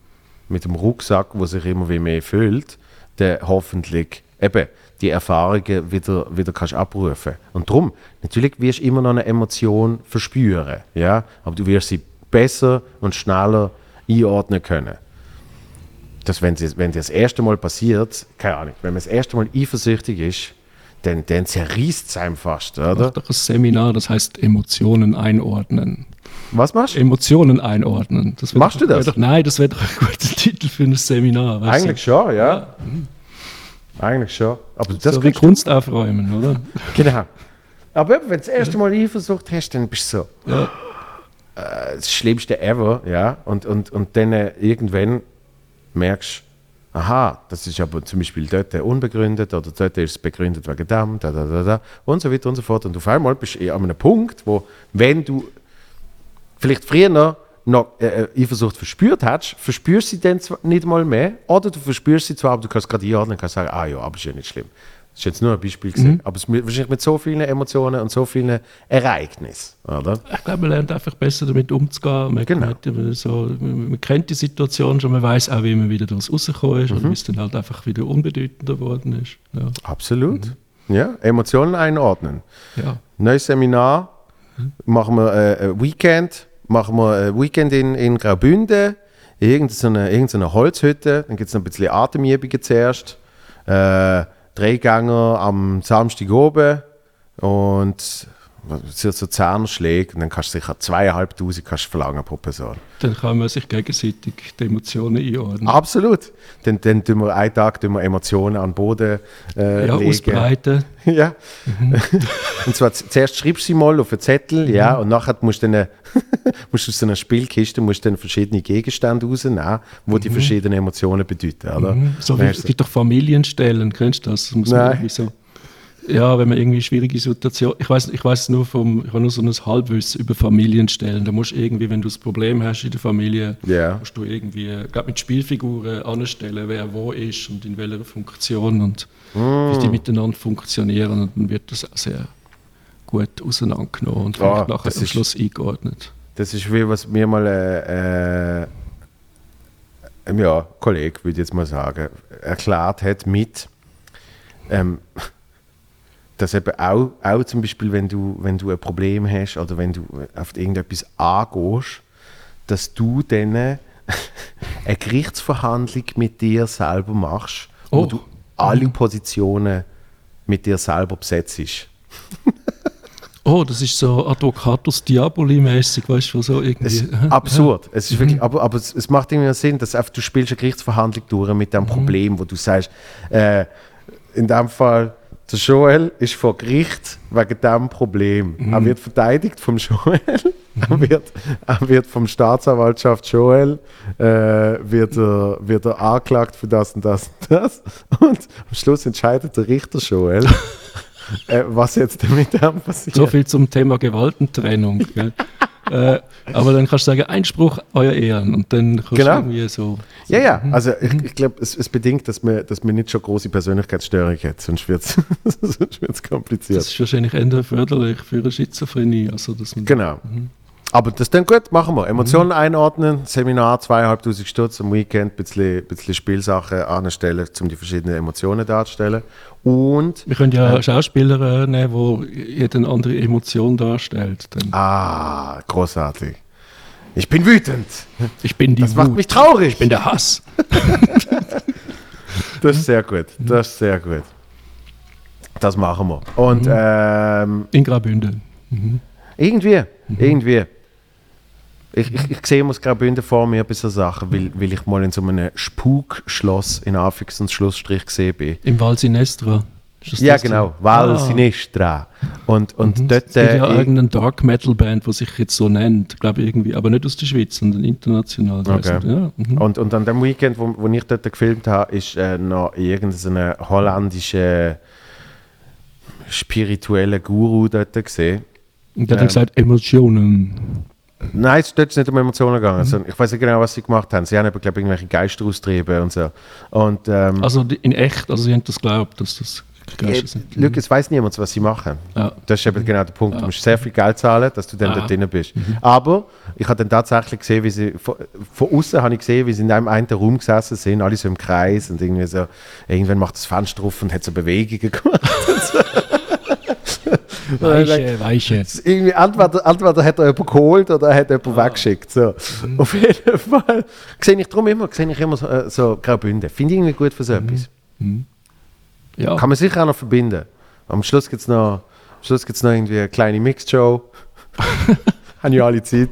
mit dem Rucksack, wo sich immer wie mehr füllt, der hoffentlich eben die Erfahrungen wieder, wieder kannst abrufen. Und darum, natürlich wirst du immer noch eine Emotion verspüren, ja, aber du wirst sie besser und schneller einordnen können. Dass wenn, sie, wenn dir das erste Mal passiert, keine Ahnung, wenn man das erste Mal eifersüchtig ist, dann, dann zerreißt es einem fast, Mach oder? doch ein Seminar, das heißt Emotionen einordnen. Was machst du? Emotionen einordnen. Machst doch, du das? Doch, nein, das wäre doch ein guter Titel für ein Seminar. weißt du? Eigentlich schon, ja. Eigentlich schon. Aber das so wie kannst du Kunst aufräumen, oder? Genau. Aber wenn du das erste Mal Eifersucht hast, dann bist du so. Ja. Äh, das Schlimmste ever, ja. Und, und, und dann äh, irgendwann merkst aha, das ist aber zum Beispiel dort unbegründet oder dort ist es begründet wegen dem, da, da, da, da und so weiter und so fort. Und auf einmal bist du an einem Punkt, wo, wenn du vielleicht früher noch, noch äh, äh, Eifersucht verspürt hast, verspürst du sie dann nicht mal mehr oder du verspürst sie zwar, aber du kannst gerade einordnen und kannst sagen, ah ja, aber ist ja nicht schlimm. Ist jetzt nur ein Beispiel gesehen, aber es wahrscheinlich mit so vielen Emotionen und so vielen Ereignissen, oder? Ich glaube, man lernt einfach besser damit umzugehen. Man, Genau. immer so, man, kennt die Situation schon, man weiß auch, wie man wieder daraus rausgekommen ist und wie es dann halt einfach wieder unbedeutender geworden ist. Ja. Absolut. Ja, Emotionen einordnen. ja. Neues Seminar, machen wir äh, ein Weekend, machen wir ein Weekend in, in Graubünden, irgendeine, irgendeine Holzhütte, dann gibt es noch ein bisschen Atemübungen zuerst, äh, Drehgänger am Samstag oben und so, so Zahnerschläge und dann kannst du sicher zweieinhalbtausend kannst du verlangen pro Person. Dann kann man sich gegenseitig die Emotionen einordnen. Absolut. Dann, dann tun wir einen Tag tun wir Emotionen an den Boden äh, ja, legen. ausbreiten. Ja. und zwar zuerst schreibst du sie mal auf einen Zettel, ja, und nachher musst du dann, musst du aus so einer Spielkiste musst du dann verschiedene Gegenstände rausnehmen, wo die verschiedenen Emotionen bedeuten, oder? So wie, gibt doch Familienstellen, kennst du das? muss man Nein. so, ja, wenn man irgendwie schwierige Situation, ich weiß, ich weiß nur vom, ich habe nur so ein Halbwissen über Familienstellen. Da musst du irgendwie, wenn du das Problem hast in der Familie, Ja. musst du irgendwie, gerade mit Spielfiguren anstellen, wer wo ist und in welcher Funktion und wie die Mm. miteinander funktionieren und dann wird das auch sehr gut auseinandergenommen und vielleicht nachher am ist- Schluss eingeordnet. Das ist wie was mir mal äh, äh, ja, Kollege, würde ich jetzt mal sagen, erklärt hat mit, ähm, dass eben auch, auch zum Beispiel, wenn du, wenn du ein Problem hast oder wenn du auf irgendetwas angehst, dass du dann eine Gerichtsverhandlung mit dir selber machst, wo Oh. du alle Positionen mit dir selber besetzt. Oh, das ist so Advocatus Diaboli-mäßig, weißt du, so irgendwie. Es ist absurd. Es ist wirklich, aber aber es, es macht irgendwie Sinn, dass einfach, du spielst eine Gerichtsverhandlung durch mit dem Problem, wo du sagst, äh, in dem Fall, der Joel ist vor Gericht wegen dem Problem. Er wird verteidigt vom Joel, er, wird, er wird vom Staatsanwaltschaft Joel, äh, wird, er, wird er angeklagt für das und das und das. Und am Schluss entscheidet der Richter Joel, äh, was jetzt mit dem passiert. So viel zum Thema Gewaltentrennung. gell? Äh, aber dann kannst du sagen, Einspruch, euer Ehren. Und dann kannst Genau. du irgendwie so. Ja, ja, also ich, ich glaube, es, es bedingt, dass man, dass man nicht schon große Persönlichkeitsstörung hat, sonst wird es wird's Das kompliziert. ist wahrscheinlich eher förderlich für eine Schizophrenie. Also, dass man Genau. Aber das dann gut, machen wir. Emotionen einordnen, Seminar, zweieinhalbtausend Stutz am Weekend, ein bisschen, bisschen Spielsachen anstellen, um die verschiedenen Emotionen darzustellen. Und, Wir können ja Schauspieler äh, nehmen, die jede andere Emotion darstellt. Dann, ah, großartig. Ich bin wütend. ich bin die Das macht Wut. mich traurig. ich bin der Hass. Das ist sehr gut. Das ist sehr gut. Das machen wir. Und ähm, In Graubünden. Irgendwie, irgendwie. Ich, ich, ich sehe muss Graubünden vor mir bei so Sachen, weil, weil ich mal in so einem Spukschloss in Anführungs- und Schlussstrich gesehen bin. Im Val Sinestra. Ist das Ja, genau, Val Ah. Sinistra. Und, und dort. Es gibt ja äh, irgendeine Dark Metal Band, die sich jetzt so nennt, glaube ich irgendwie, aber nicht aus der Schweiz, sondern international. Okay. Ja, mhm. und, und an dem Weekend, wo, wo ich dort gefilmt habe, ist äh, noch irgendeine holländische spirituelle Guru dort gesehen. Und der hat dann gesagt, Emotionen. Nein, es ist nicht um Emotionen gegangen. sondern Ich weiß nicht genau, was sie gemacht haben. Sie haben, aber, glaube ich, irgendwelche Geister austrieben und so. Und ähm, Also in echt, also sie haben das geglaubt, dass das Geister sind. Luke, es weiß niemand, was sie machen. Ja. Das ist eben genau der Punkt. Du musst sehr viel Geld zahlen, dass du dann dort drin bist. Aber ich habe dann tatsächlich gesehen, wie sie, von, von außen habe ich gesehen, wie sie in einem einen Raum gesessen sind, alle so im Kreis und irgendwie so, irgendwann macht das Fenster auf und hat so Bewegungen gemacht. Weiche, weiche. Es ist irgendwie entweder, entweder hat er jemanden geholt oder er hat jemanden weggeschickt. So. Auf jeden Fall sehe ich darum immer, sehe ich immer so, äh, so Graubünden. Finde ich irgendwie gut für so etwas. Ja, Kann man sicher auch noch verbinden. Am Schluss gibt es noch, am Schluss gibt's noch irgendwie eine kleine Mixed-Show. Haben ja alle Zeit.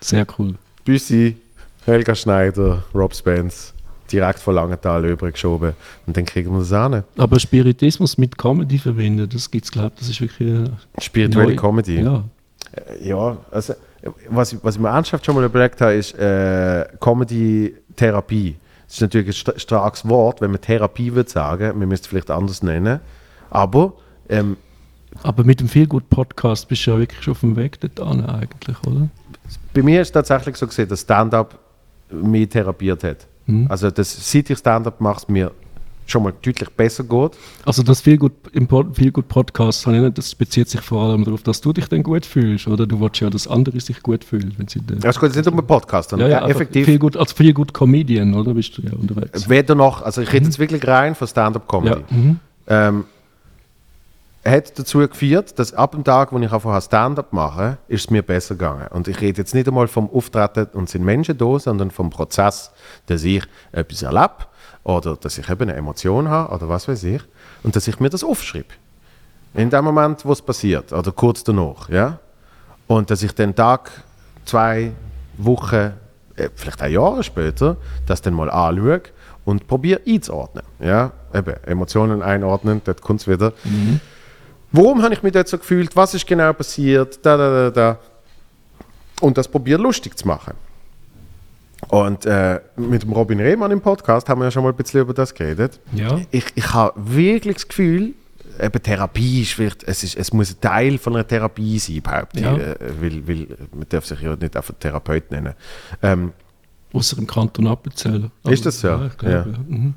sehr cool. Büssi, Helga Schneider, Rob Spence, direkt von Langenthal übergeschoben. Und dann kriegen wir das an. Aber Spiritismus mit Comedy verbinden, das gibt es, glaube ich, das ist wirklich äh, Spirituelle neu. Comedy. Ja. Ja, also äh, was, ich- was ich mir ernsthaft schon mal überlegt habe, ist äh, Comedy-Therapie. Das ist natürlich ein st starkes Wort, wenn man Therapie würde sagen. Wir müssten es vielleicht anders nennen. Aber ähm, Aber mit dem Feelgood Podcast bist du ja wirklich schon auf dem Weg dorthin eigentlich, oder? bei mir ist es tatsächlich so gesehen, dass Stand-up mich therapiert hat. Mhm. Also das, seit ich Stand-up mache, es mir schon mal deutlich besser geht. Also das viel gut im viel gut Podcast, das bezieht sich vor allem darauf, dass du dich dann gut fühlst, oder du willst ja, dass andere sich gut fühlen, wenn sie dann, Es geht jetzt nicht um einen Podcast, ja, sondern ja, ja, einfach effektiv. viel gut, als viel gut Comedian, oder bist du ja unterwegs? Weder noch, also ich rede jetzt wirklich rein von Stand-up-Comedy. Ja, mhm. ähm, hat dazu geführt, dass ab dem Tag, wo ich angefangen habe, Stand-up machen, ist es mir besser gegangen. Und ich rede jetzt nicht einmal vom Auftreten und sind Menschen da, sondern vom Prozess, dass ich etwas erlebe oder dass ich eben eine Emotion habe oder was weiß ich und dass ich mir das aufschreibe. In dem Moment, wo es passiert oder kurz danach, ja. Und dass ich den Tag, zwei Wochen, äh, vielleicht auch Jahre später, das dann mal anschaue und probiere einzuordnen. Ja, eben, Emotionen einordnen, dort kommt es wieder. Warum habe ich mich dort so gefühlt? Was ist genau passiert? Da, da, da, da. Und das probiere lustig zu machen. Und äh, mit dem Robin Rehmann im Podcast haben wir ja schon mal ein bisschen über das geredet. Ja. Ich, ich habe wirklich das Gefühl, eben Therapie ist vielleicht, es, ist, es muss ein Teil von einer Therapie sein, behaupte Ja. ich. Äh, weil, weil man darf sich ja nicht einfach Therapeut nennen. Ähm, Außer im Kanton Appenzell. Ist das so? Ja, glaube, Ja. ja. Mhm.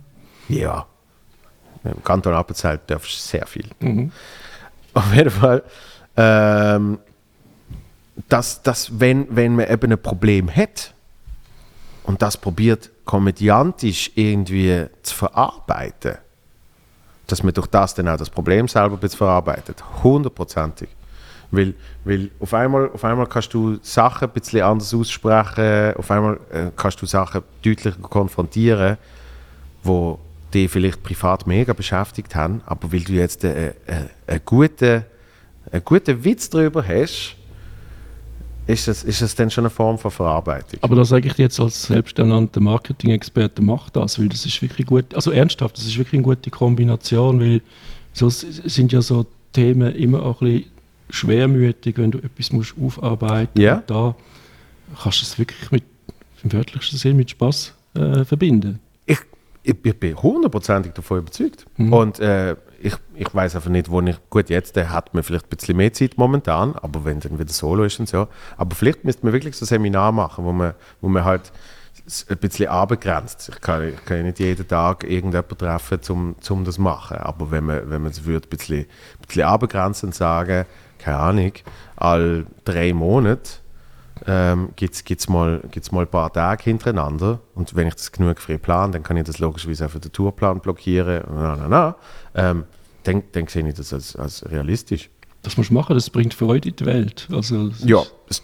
ja, im Kanton Appenzell darfst du sehr viel. Mhm. Auf jeden Fall, ähm, dass, dass wenn, wenn man eben ein Problem hat und das probiert komödiantisch irgendwie zu verarbeiten, dass man durch das dann auch das Problem selber verarbeitet. Hundertprozentig. Weil, weil auf, einmal, auf einmal kannst du Sachen ein bisschen anders aussprechen, auf einmal äh, kannst du Sachen deutlicher konfrontieren, wo die vielleicht privat mega beschäftigt haben, aber weil du jetzt einen, einen, einen, guten, einen guten Witz darüber hast, ist es, ist es dann schon eine Form von Verarbeitung. Aber da sage ich dir jetzt als selbsternannter Marketing-Experte, mach das, weil das ist wirklich gut, also ernsthaft, das ist wirklich eine gute Kombination, weil sonst sind ja so Themen immer auch ein bisschen schwermütig, wenn du etwas musst aufarbeiten Ja. Und da kannst du es wirklich mit, im wörtlichsten Sinn mit Spaß äh, verbinden. Ich, ich, bin hundertprozentig davon überzeugt. Und äh, ich, ich weiß einfach nicht, wo ich. Gut, jetzt äh, hat man vielleicht ein bisschen mehr Zeit momentan, aber wenn dann wieder Solo ist und so. Aber vielleicht müsste man wirklich so ein Seminar machen, wo man, wo man halt ein bisschen abgrenzt. Ich kann, ich kann nicht jeden Tag irgendjemanden treffen, um zum das zu machen. Aber wenn man, wenn man es würde, ein bisschen, ein bisschen abgrenzen und sagen, keine Ahnung, all drei Monate ähm, gibt es mal, gibt's mal ein paar Tage hintereinander. Und wenn ich das genug frei plane, dann kann ich das logischerweise auch für den Tourplan blockieren. Na, na, na. Ähm, dann, dann sehe ich das als, als realistisch. Das musst du machen, das bringt Freude in die Welt. Also, Ja. Es,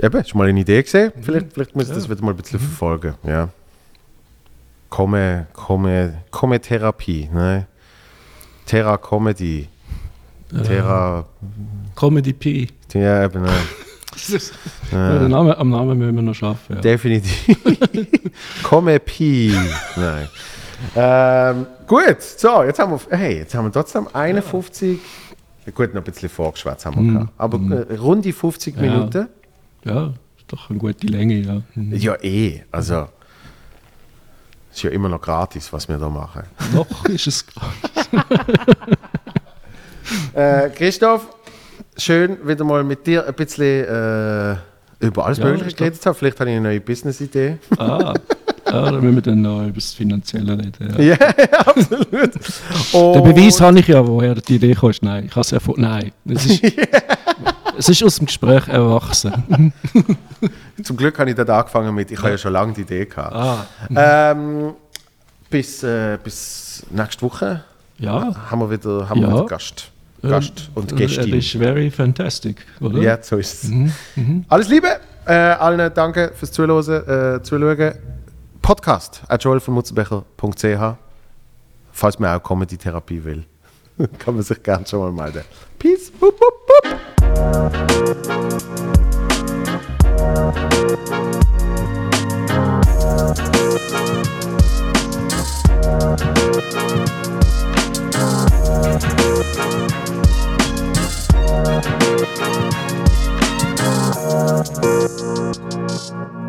eben, hast du mal eine Idee gesehen? Vielleicht, vielleicht muss ich das Ja. wieder mal ein bisschen verfolgen. Ja. Komme, komme, komme Therapie. Ne? Terra Comedy. Terra. Comedy P. Ja, eben, ne. Ja, den Namen, am Namen müssen wir noch arbeiten. Ja. Definitiv. Komme Pi. Nein. Ähm, gut, so, jetzt haben wir, hey, jetzt haben wir trotzdem 51, gut, noch ein bisschen vorgeschwätzt haben wir gehabt, aber äh, rund die 50 Mhm. Ja. Minuten. ja, ist doch eine gute Länge, ja. Mhm. Ja, eh, also, ist ja immer noch gratis, was wir da machen. Noch ist es Äh, Christoph, schön wieder mal mit dir ein bisschen äh, über alles Ja, Mögliche geredet zu haben. Vielleicht habe ich eine neue Business-Idee. Ah, ja, da müssen wir dann noch über das Finanzielle reden. Ja. Ja, absolut. Den Beweis habe ich ja, woher die Idee kommt. Nein, ich habe es erfunden. Nein, es ist, es ist aus dem Gespräch erwachsen. Zum Glück habe ich dort angefangen mit, ich habe ja schon lange die Idee gehabt. Ah, Ähm, bis, äh, bis nächste Woche ja. haben wir wieder, haben wir Ja. wieder Gast. Gast und Er Gästin. ist very fantastic, oder? Ja, so ist es. Alles Liebe, äh, allen danke fürs Zuhören. Äh, Zuschauen. Podcast at joelvonmutzenbecher.ch Falls man auch Comedy-Therapie will, kann man sich gerne schon mal melden. Peace. Wupp, wupp, wupp. Thank you.